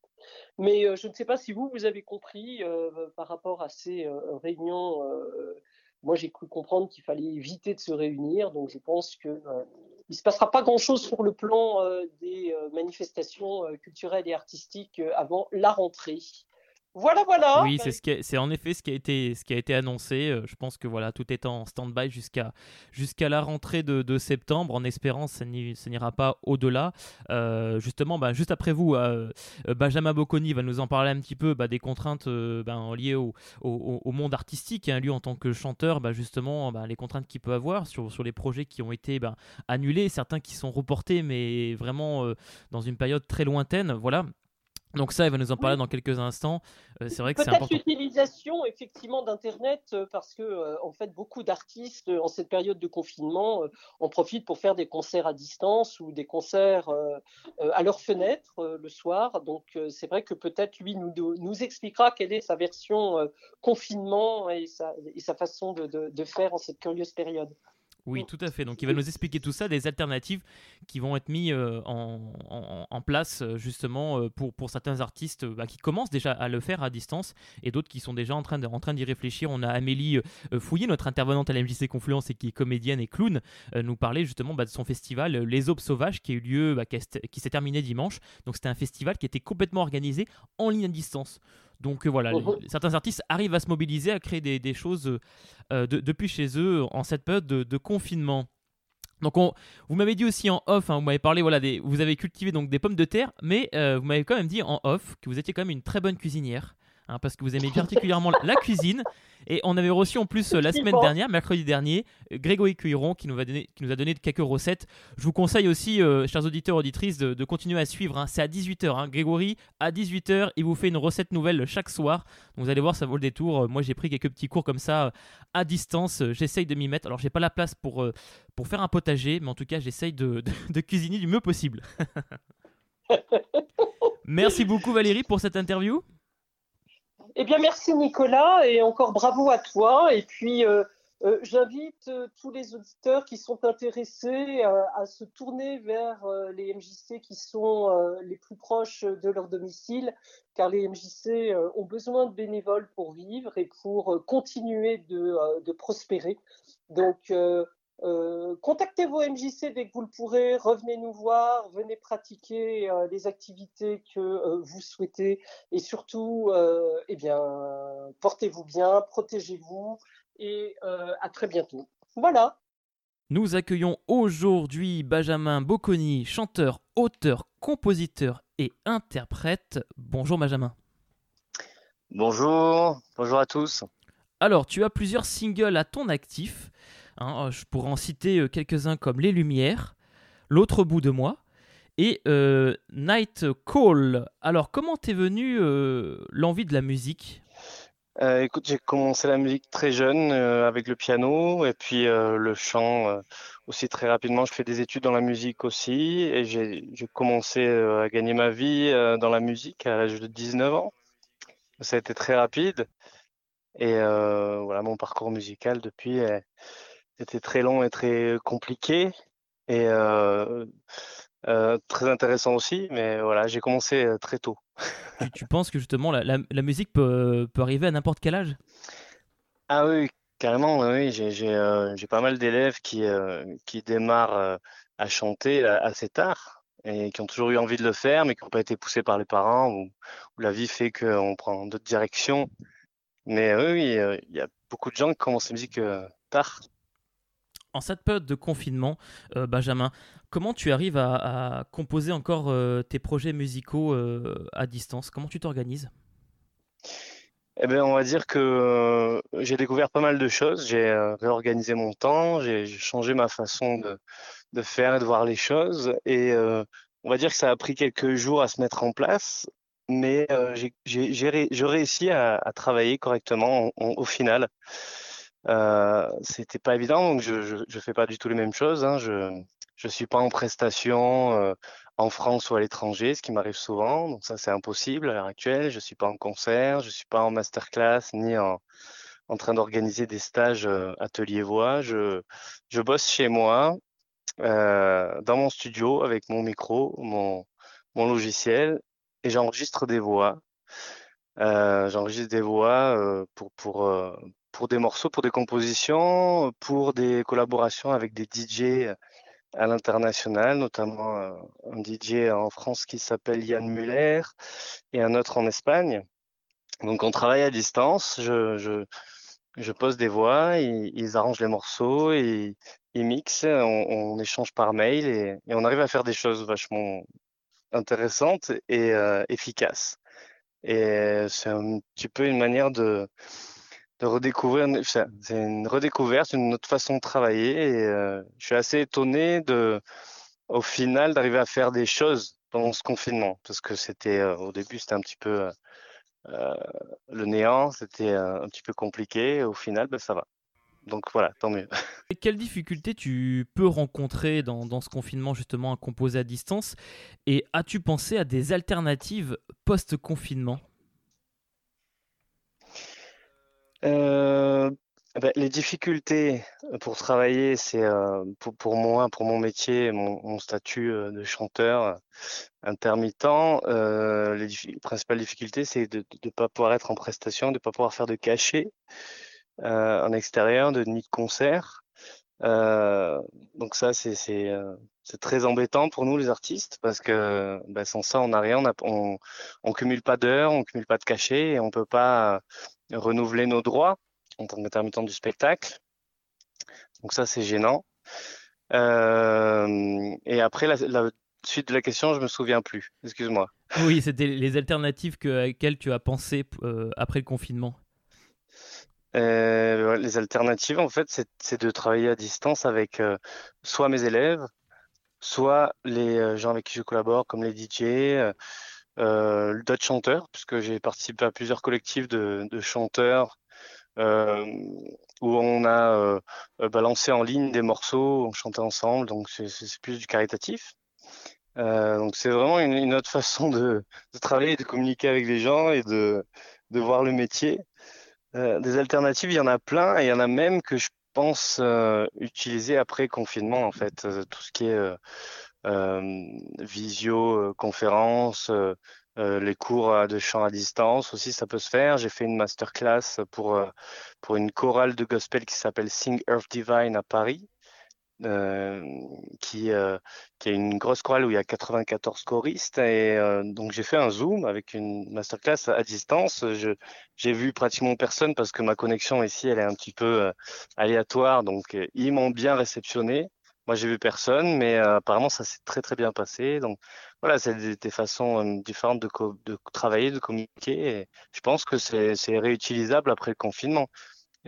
Mais euh, je ne sais pas si vous, vous avez compris euh, par rapport à ces euh, réunions. moi, j'ai cru comprendre qu'il fallait éviter de se réunir, donc je pense qu'il ne se passera pas grand-chose sur le plan des manifestations culturelles et artistiques avant la rentrée. Voilà, voilà. Oui, c'est en effet ce qui a été, ce qui a été annoncé. Euh, je pense que voilà, tout est en stand-by jusqu'à jusqu'à la rentrée de, septembre, en espérant ça n'ira pas au-delà. Euh, justement, bah, juste après vous, euh, Benjamin Bocconi va nous en parler un petit peu bah, des contraintes ben, liées au, au, monde artistique. Hein, lui, en tant que chanteur, bah, justement, les contraintes qu'il peut avoir sur, sur les projets qui ont été ben, annulés, certains qui sont reportés, mais vraiment dans une période très lointaine. Voilà. Donc ça, il va nous en parler dans quelques instants. Euh, c'est vrai que c'est important. l'utilisation effectivement d'internet euh, parce que euh, en fait beaucoup d'artistes en cette période de confinement en profitent pour faire des concerts à distance ou des concerts à leur fenêtre le soir. Donc c'est vrai que peut-être lui nous, nous expliquera quelle est sa version confinement et sa, et sa façon de, de faire en cette curieuse période. Oui, tout à fait. Donc il va nous expliquer tout ça, des alternatives qui vont être mises euh, en, place euh, justement euh, pour, pour certains artistes bah, qui commencent déjà à le faire à distance et d'autres qui sont déjà en train de, en train d'y réfléchir. On a Amélie Fouillé, notre intervenante à la MJC Confluence et qui est comédienne et clown, nous parler justement bah, de son festival Les Aubes Sauvages qui a eu lieu, bah, qui s'est terminé dimanche. Donc c'était un festival qui était complètement organisé en ligne à distance. Donc euh, voilà, certains artistes arrivent à se mobiliser, à créer des, choses euh, depuis chez eux en cette période de, confinement. Donc on, vous m'avez dit aussi en off, hein, vous m'avez parlé, voilà, des, vous avez cultivé donc des pommes de terre, mais euh, vous m'avez quand même dit en off que vous étiez quand même une très bonne cuisinière. Hein, parce que vous aimez particulièrement la cuisine. Et on avait reçu en plus euh, la semaine dernière, mercredi dernier, euh, Grégory Cuiron qui nous, a donné, qui nous a donné quelques recettes. Je vous conseille aussi, euh, chers auditeurs, auditrices, de, continuer à suivre. Hein. C'est à 18h. Hein. Grégory, à 18h, il vous fait une recette nouvelle chaque soir. Donc vous allez voir, ça vaut le détour. Moi, j'ai pris quelques petits cours comme ça à distance. J'essaye de m'y mettre. Alors, j'ai pas la place pour, pour faire un potager, mais en tout cas, j'essaye de, de cuisiner du mieux possible. <laughs> Merci beaucoup, Valérie, pour cette interview. Eh bien, merci Nicolas et encore bravo à toi. Et puis, euh, euh, j'invite euh, tous les auditeurs qui sont intéressés à se tourner vers les MJC qui sont les plus proches de leur domicile, car les MJC ont besoin de bénévoles pour vivre et pour continuer de, de prospérer. Donc, euh, contactez vos MJC dès que vous le pourrez, revenez nous voir, venez pratiquer euh, les activités que euh, vous souhaitez et surtout, eh bien, portez-vous bien, protégez-vous et à très bientôt. Voilà. Nous accueillons aujourd'hui Benjamin Bocconi, chanteur, auteur, compositeur et interprète. Bonjour Benjamin. Bonjour, bonjour à tous. Alors, tu as plusieurs singles à ton actif. Hein, euh, je pourrais en citer euh, quelques-uns comme Les Lumières, L'autre bout de moi et euh, Night Call. Alors, comment t'es venu l'envie de la musique? Écoute, j'ai commencé la musique très jeune avec le piano et puis le chant aussi très rapidement. Je fais des études dans la musique aussi et j'ai commencé à gagner ma vie dans la musique à l'âge de 19 ans. Ça a été très rapide et voilà mon parcours musical depuis c'était très long et très compliqué. et très intéressant aussi. Mais voilà, j'ai commencé très tôt. <laughs> tu, penses que justement la, musique peut, peut arriver à n'importe quel âge? Ah oui, carrément, oui. J'ai pas mal d'élèves qui, qui démarrent à chanter assez tard et qui ont toujours eu envie de le faire, mais qui n'ont pas été poussés par les parents ou, la vie fait qu'on prend d'autres directions. Mais oui, il y a beaucoup de gens qui commencent la musique tard. En cette période de confinement, Benjamin, comment tu arrives à, composer encore tes projets musicaux à distance? Comment tu t'organises? Eh bien, on va dire que j'ai découvert pas mal de choses. J'ai réorganisé mon temps, j'ai changé ma façon de, faire et de voir les choses. Et euh, on va dire que ça a pris quelques jours à se mettre en place, mais euh, j'ai réussi à, travailler correctement au final. Euh, C'était pas évident, donc je, je, je, fais pas du tout les mêmes choses. Hein. Je je suis pas en prestation euh, en France ou à l'étranger, ce qui m'arrive souvent. Donc ça c'est impossible à l'heure actuelle. Je suis pas en concert, je suis pas en masterclass ni en en train d'organiser des stages euh, atelier voix. Je, je bosse chez moi euh, dans mon studio avec mon micro, mon, mon logiciel, et j'enregistre des voix. Euh, j'enregistre des voix euh, pour, pour, euh, pour des morceaux, pour des compositions, pour des collaborations avec des DJ à l'international, notamment un DJ en France qui s'appelle Yann Muller et un autre en Espagne. Donc on travaille à distance. Je, pose des voix, ils, arrangent les morceaux ils mixent, on, échange par mail et, on arrive à faire des choses vachement intéressantes et euh, efficaces. Et c'est un petit peu une manière de, de redécouvrir, c'est une redécouverte, une autre façon de travailler. Et euh, je suis assez étonné de, au final, d'arriver à faire des choses dans ce confinement, parce que c'était euh, au début c'était un petit peu le néant, c'était un petit peu compliqué. au final, ben, ça va. Donc voilà, tant mieux. <laughs> Et quelles difficultés tu peux rencontrer dans, dans, ce confinement justement à composer à distance? Et as-tu pensé à des alternatives post-confinement? Euh, ben, Les difficultés pour travailler, c'est euh, pour, moi, pour mon métier, mon, statut euh, de chanteur intermittent, euh, les principales difficultés, c'est de ne pas pouvoir être en prestation, de ne pas pouvoir faire de cachet euh, en extérieur, de nuit de concert. Euh, donc ça, c'est euh, très embêtant pour nous les artistes parce que bah, sans ça, on n'a rien, on, a, on cumule pas d'heures, on cumule pas de cachets et on peut pas renouveler nos droits en tant qu'intermittent du spectacle. Donc ça, c'est gênant. Euh, et après, la, la, suite de la question, je me souviens plus. Excuse-moi. Oui, c'était les alternatives que, auxquelles tu as pensé euh, après le confinement. Euh, les alternatives, en fait, c'est de travailler à distance avec soit mes élèves, soit les gens avec qui je collabore, comme les DJ, d'autres chanteurs, puisque j'ai participé à plusieurs collectifs de, de chanteurs où on a balancé en ligne des morceaux, on chantait ensemble, donc c'est plus du caritatif. donc c'est vraiment une, autre façon de, de travailler, de communiquer avec les gens et de, de voir le métier. Euh, des alternatives, il y en a plein et il y en a même que je pense euh, utiliser après confinement en fait. Euh, tout ce qui est euh, visio, conférence, les cours de chant à distance aussi, ça peut se faire. J'ai fait une masterclass pour, pour une chorale de gospel qui s'appelle Sing Earth Divine à Paris. Euh, qui, euh, qui est une grosse chorale où il y a 94 choristes. Et euh, donc j'ai fait un Zoom avec une masterclass à distance. J'ai vu pratiquement personne parce que ma connexion ici, elle est un petit peu aléatoire. Donc ils m'ont bien réceptionné. Moi, j'ai vu personne, mais apparemment, ça s'est très très bien passé. Donc voilà, c'est des, des façons différentes de, de travailler, de communiquer. Et je pense que c'est, réutilisable après le confinement.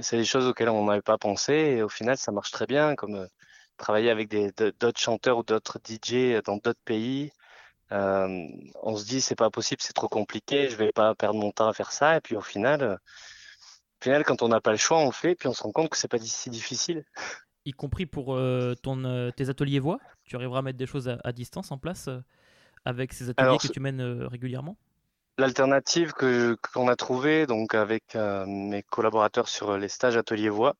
C'est des choses auxquelles on n'avait pas pensé. Et au final, ça marche très bien. Comme travailler avec d'autres chanteurs ou d'autres DJ dans d'autres pays. Euh, on se dit c'est pas possible, c'est trop compliqué, je vais pas perdre mon temps à faire ça. Et puis au final, euh, au final quand on n'a pas le choix, on fait. Puis on se rend compte que c'est pas si difficile. Y compris pour euh, ton, euh, tes ateliers voix, tu arriveras à mettre des choses à, à distance en place euh, avec ces ateliers Alors, que tu mènes régulièrement l'alternative que qu'on a trouvée donc avec mes collaborateurs sur les stages atelier voix,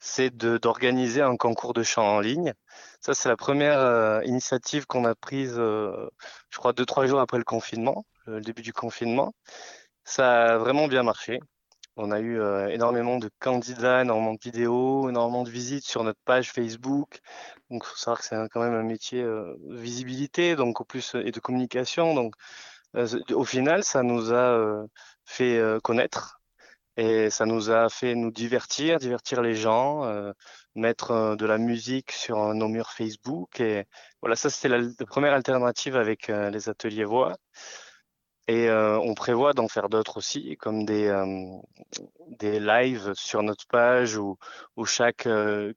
c'est d'organiser un concours de chant en ligne. Ça, c'est la première initiative qu'on a prise, je crois, deux, trois jours après le confinement, le début du confinement. Ça a vraiment bien marché. On a eu énormément de candidats, énormément de vidéos, énormément de visites sur notre page Facebook. Donc, il faut savoir que c'est quand même un métier de visibilité, donc au plus et de communication. Donc, au final, ça nous a fait connaître et ça nous a fait nous divertir, divertir les gens, mettre de la musique sur nos murs Facebook. Et voilà, ça c'était la, première alternative avec les ateliers voix. Et on prévoit d'en faire d'autres aussi, comme des, des lives sur notre page où, chaque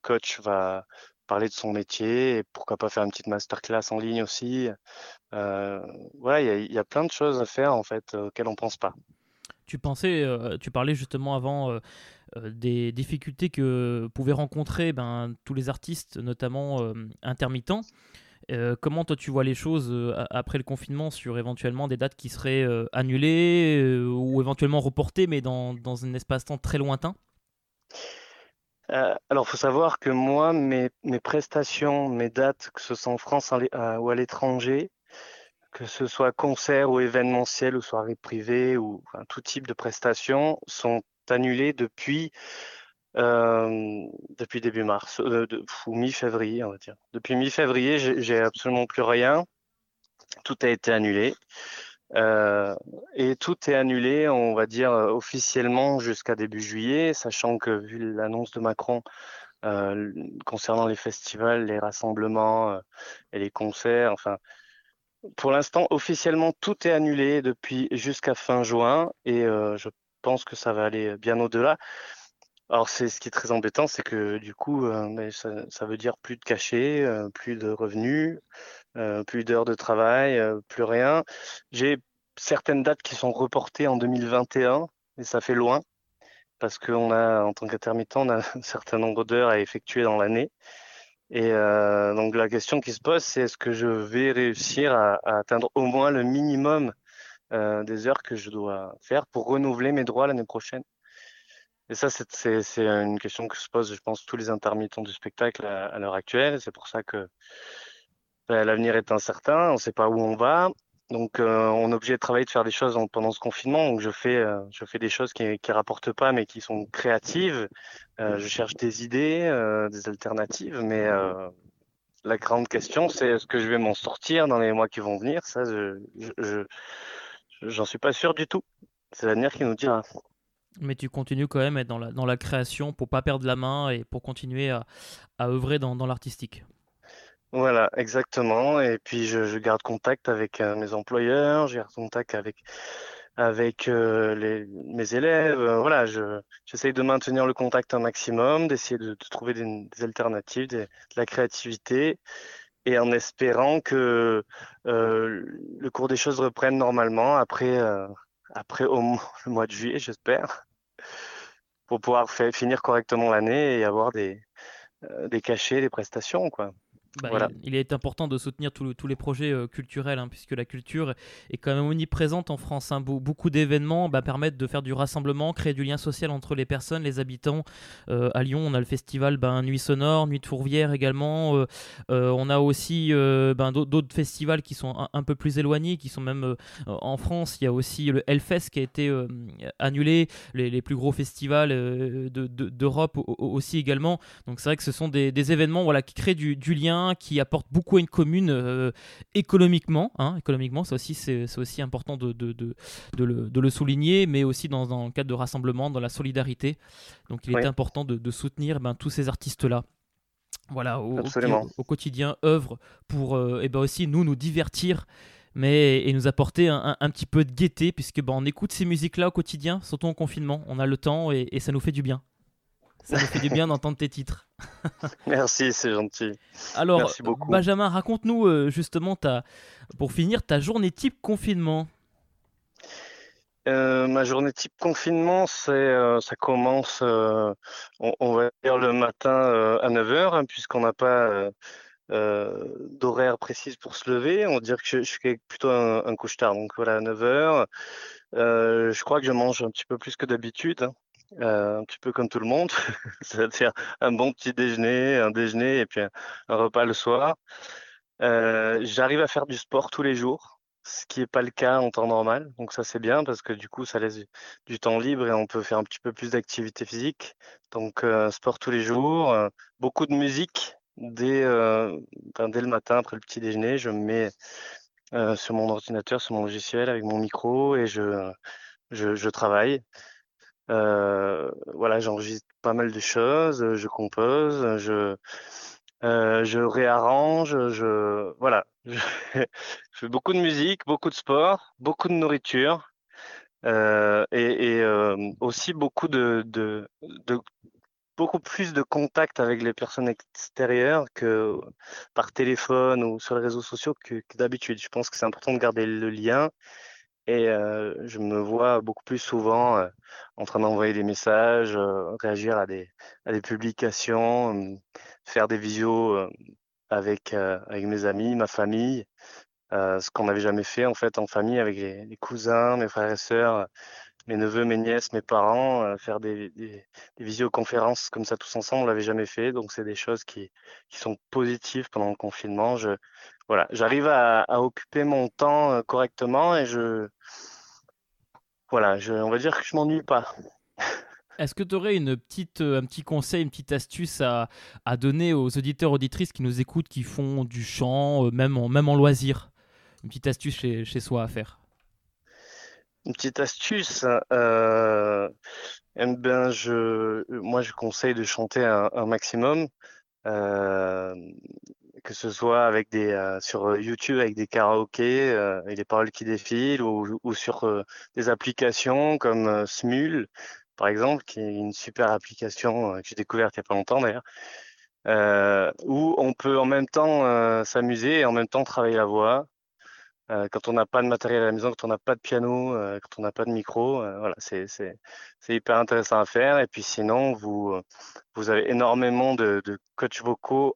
coach va parler de son métier et pourquoi pas faire une petite masterclass en ligne aussi. voilà, il y, a, plein de choses à faire en fait auxquelles on pense pas. Tu pensais, euh, tu parlais justement avant euh, euh, des difficultés que pouvaient rencontrer ben, tous les artistes, notamment intermittents. Comment toi tu vois les choses après le confinement sur éventuellement des dates qui seraient annulées ou éventuellement reportées, mais dans, dans un espace-temps très lointain? Alors, il faut savoir que moi, mes, mes, prestations, mes dates, que ce soit en France ou à l'étranger, que ce soit concert ou événementiel ou soirée privée ou tout type de prestations sont annulées depuis euh, depuis début mars euh, ou mi-février on va dire. Depuis mi-février j'ai absolument plus rien. Tout a été annulé. Euh, et tout est annulé, on va dire officiellement jusqu'à début juillet, sachant que vu l'annonce de Macron concernant les festivals, les rassemblements et les concerts, enfin, pour l'instant, officiellement, tout est annulé depuis jusqu'à fin juin et euh, je pense que ça va aller bien au-delà. Alors, c'est ce qui est très embêtant, c'est que du coup, euh, ça, veut dire plus de cachets, euh, plus de revenus, plus d'heures de travail, plus rien. J'ai certaines dates qui sont reportées en 2021 et ça fait loin parce qu'on a, en tant qu'intermittent, on a <laughs> un certain nombre d'heures à effectuer dans l'année. Et euh, donc la question qui se pose, c'est est-ce que je vais réussir à, atteindre au moins le minimum euh, des heures que je dois faire pour renouveler mes droits l'année prochaine? Et ça, c'est une question que se posent, je pense, tous les intermittents du spectacle à, l'heure actuelle. C'est pour ça que ben, l'avenir est incertain, on ne sait pas où on va. Donc, euh, on est obligé de travailler, de faire des choses pendant ce confinement. Donc, je fais, euh, je fais des choses qui ne rapportent pas, mais qui sont créatives. Euh, je cherche des idées, des alternatives. Mais la grande question, c'est est-ce que je vais m'en sortir dans les mois qui vont venir? Ça, je, je, j'en suis pas sûr du tout. C'est l'avenir qui nous dira. Mais tu continues quand même à être dans la, dans la création pour pas perdre la main et pour continuer à, à œuvrer dans, dans l'artistique. Voilà, exactement. Et puis je, garde contact avec euh, mes employeurs, je garde contact avec avec euh, les, mes élèves. Euh, voilà, je j'essaye de maintenir le contact un maximum, d'essayer de, trouver des, alternatives, de la créativité, et en espérant que le cours des choses reprenne normalement après après au <laughs> le mois de juillet, j'espère, pour pouvoir finir correctement l'année et avoir des des cachets, des prestations, quoi. Bah, il, est important de soutenir tous les projets euh, culturels, hein, puisque la culture est quand même omniprésente en France. Hein. beaucoup d'événements bah, permettent de faire du rassemblement, créer du lien social entre les personnes, les habitants. Euh, à Lyon, on a le festival ben, Nuit Sonore, Nuit de Fourvière également. Euh, on a aussi d'autres festivals qui sont un, peu plus éloignés, qui sont même en France. Il y a aussi le Hellfest qui a été annulé, les, plus gros festivals d'Europe aussi également. Donc c'est vrai que ce sont des, événements voilà, qui créent du lien qui apporte beaucoup à une commune euh, économiquement. Hein, économiquement, c'est aussi, c'est, aussi important de, de, de, de, le, de, le, souligner, mais aussi dans, dans, le cadre de rassemblement, dans la solidarité. Donc il est important de, soutenir ben, tous ces artistes-là. Voilà, au, au, quotidien, œuvre pour euh, ben aussi nous nous divertir mais et nous apporter un, un, petit peu de gaieté puisque ben, on écoute ces musiques là au quotidien surtout en confinement on a le temps et, et ça nous fait du bien ça nous fait du bien d'entendre tes titres. <laughs> Merci, c'est gentil. Alors, Benjamin, raconte-nous euh, justement, ta, pour finir, ta journée type confinement. Euh, ma journée type confinement, c'est, euh, ça commence, on, va dire le matin à 9h, hein, puisqu'on n'a pas d'horaire précis pour se lever. On va dire que je, suis plutôt un, couche tard. Donc voilà, à 9h, je crois que je mange un petit peu plus que d'habitude. Hein. Un petit peu comme tout le monde, <laughs> c'est-à-dire un bon petit déjeuner, un déjeuner et puis un, repas le soir. J'arrive à faire du sport tous les jours, ce qui n'est pas le cas en temps normal. Donc ça c'est bien parce que du coup ça laisse du temps libre et on peut faire un petit peu plus d'activité physique. Donc sport tous les jours, beaucoup de musique dès, dès le matin après le petit déjeuner. Je me mets sur mon ordinateur, sur mon logiciel avec mon micro et je, je travaille. Voilà, j'enregistre pas mal de choses, je compose, je euh, je réarrange, je voilà, <laughs> je, fais beaucoup de musique, beaucoup de sport, beaucoup de nourriture euh, et, euh, aussi beaucoup de, de, beaucoup plus de contact avec les personnes extérieures que par téléphone ou sur les réseaux sociaux que d'habitude. Je pense que c'est important de garder le lien et euh, je me vois beaucoup plus souvent euh, en train d'envoyer des messages, euh, réagir à des, à des publications, faire des visios avec, avec mes amis, ma famille, ce qu'on n'avait jamais fait en fait en famille avec les, les, cousins, mes frères et sœurs, mes neveux, mes nièces, mes parents, faire des, des, des, visioconférences comme ça tous ensemble, on l'avait jamais fait. Donc c'est des choses qui, qui sont positives pendant le confinement. Je, voilà, j'arrive à, à, occuper mon temps correctement et je, voilà, je, on va dire que je m'ennuie pas. <laughs> Est-ce que tu aurais une petite, un petit conseil, une petite astuce à, à, donner aux auditeurs, auditrices qui nous écoutent, qui font du chant, même en, même en loisir? Une petite astuce chez, chez soi à faire. Une petite astuce, euh, eh ben je, moi je conseille de chanter un, un maximum, euh, que ce soit avec des euh, sur YouTube avec des karaokés euh, et des paroles qui défilent, ou, sur euh, des applications comme Smule par exemple, qui est une super application que j'ai découverte il y a pas longtemps d'ailleurs, où on peut en même temps s'amuser et en même temps travailler la voix. Quand on n'a pas de matériel à la maison, quand on n'a pas de piano, quand on n'a pas de micro, voilà, c'est, hyper intéressant à faire. Et puis sinon, vous, vous avez énormément de, de coachs vocaux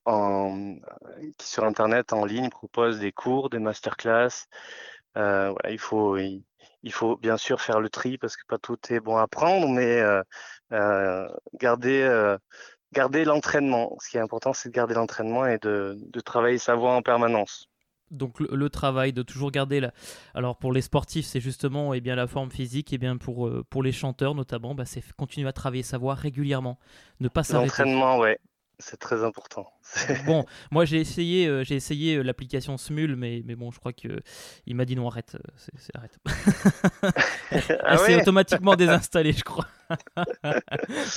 qui sur Internet, en ligne, proposent des cours, des masterclass. il faut, il, faut bien sûr faire le tri parce que pas tout est bon à prendre, mais garder, garder l'entraînement. Ce qui est important, c'est de garder l'entraînement et de, de travailler sa voix en permanence donc le, travail de toujours garder la... alors pour les sportifs c'est justement eh bien la forme physique et eh bien pour euh, pour les chanteurs notamment bah, c'est continuer à travailler sa voix régulièrement. Ne pas s'arrêter. L'entraînement ouais c'est très important. <laughs> bon, moi j'ai essayé, euh, j'ai essayé euh, l'application Smule, mais, mais bon, je crois que il m'a dit non, arrête, c'est, arrête. <laughs> ah Elle s'est automatiquement <laughs> désinstallée, je crois.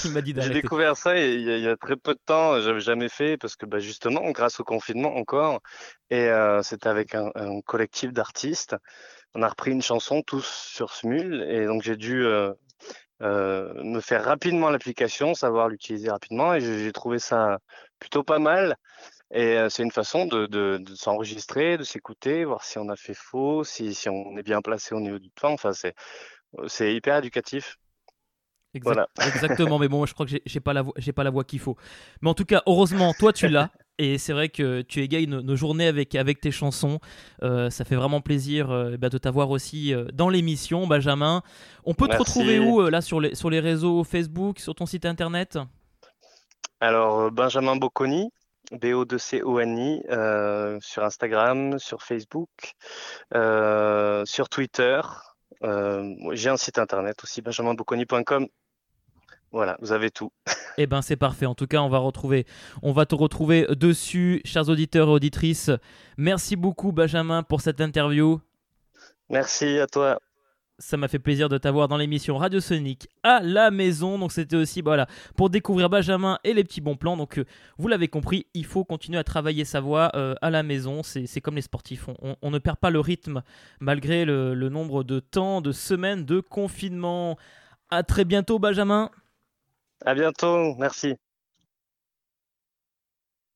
il m'a dit d'arrêter. J'ai découvert ça il y, a, très peu de temps, j'avais jamais fait parce que bah, justement, grâce au confinement encore, et euh, c'était avec un, collectif d'artistes. On a repris une chanson tous sur Smule, et donc j'ai dû euh, me faire rapidement l'application, savoir l'utiliser rapidement, et j'ai trouvé ça plutôt pas mal. Et euh, c'est une façon de, de, de s'enregistrer, de s'écouter, voir si on a fait faux, si, si on est bien placé au niveau du temps. Enfin, c'est, c'est hyper éducatif. voilà. <laughs> Exactement, mais bon, je crois que j'ai pas la voix, j'ai pas la voix qu'il faut. Mais en tout cas, heureusement, toi tu l'as. Et c'est vrai que tu égayes nos, journées avec, avec tes chansons. Euh, ça fait vraiment plaisir euh, bah, de t'avoir aussi euh, dans l'émission, Benjamin. On peut te retrouver où là sur les, sur les réseaux Facebook, sur ton site internet? Alors, Benjamin Bocconi, B-O-C-O-N-I, sur Instagram, sur Facebook, sur Twitter. J'ai un site internet aussi, benjaminbocconi.com. Voilà, vous avez tout. <laughs> Eh ben c'est parfait. En tout cas, on va retrouver, on va te retrouver dessus, chers auditeurs et auditrices. Merci beaucoup, Benjamin, pour cette interview. Merci à toi. Ça m'a fait plaisir de t'avoir dans l'émission Radio Sonic à la maison. Donc c'était aussi voilà pour découvrir Benjamin et les petits bons plans. Donc euh, vous l'avez compris, il faut continuer à travailler sa voix euh, à la maison. C'est comme les sportifs, on, ne perd pas le rythme malgré le, le nombre de temps, de semaines de confinement. À très bientôt, Benjamin. À bientôt, merci.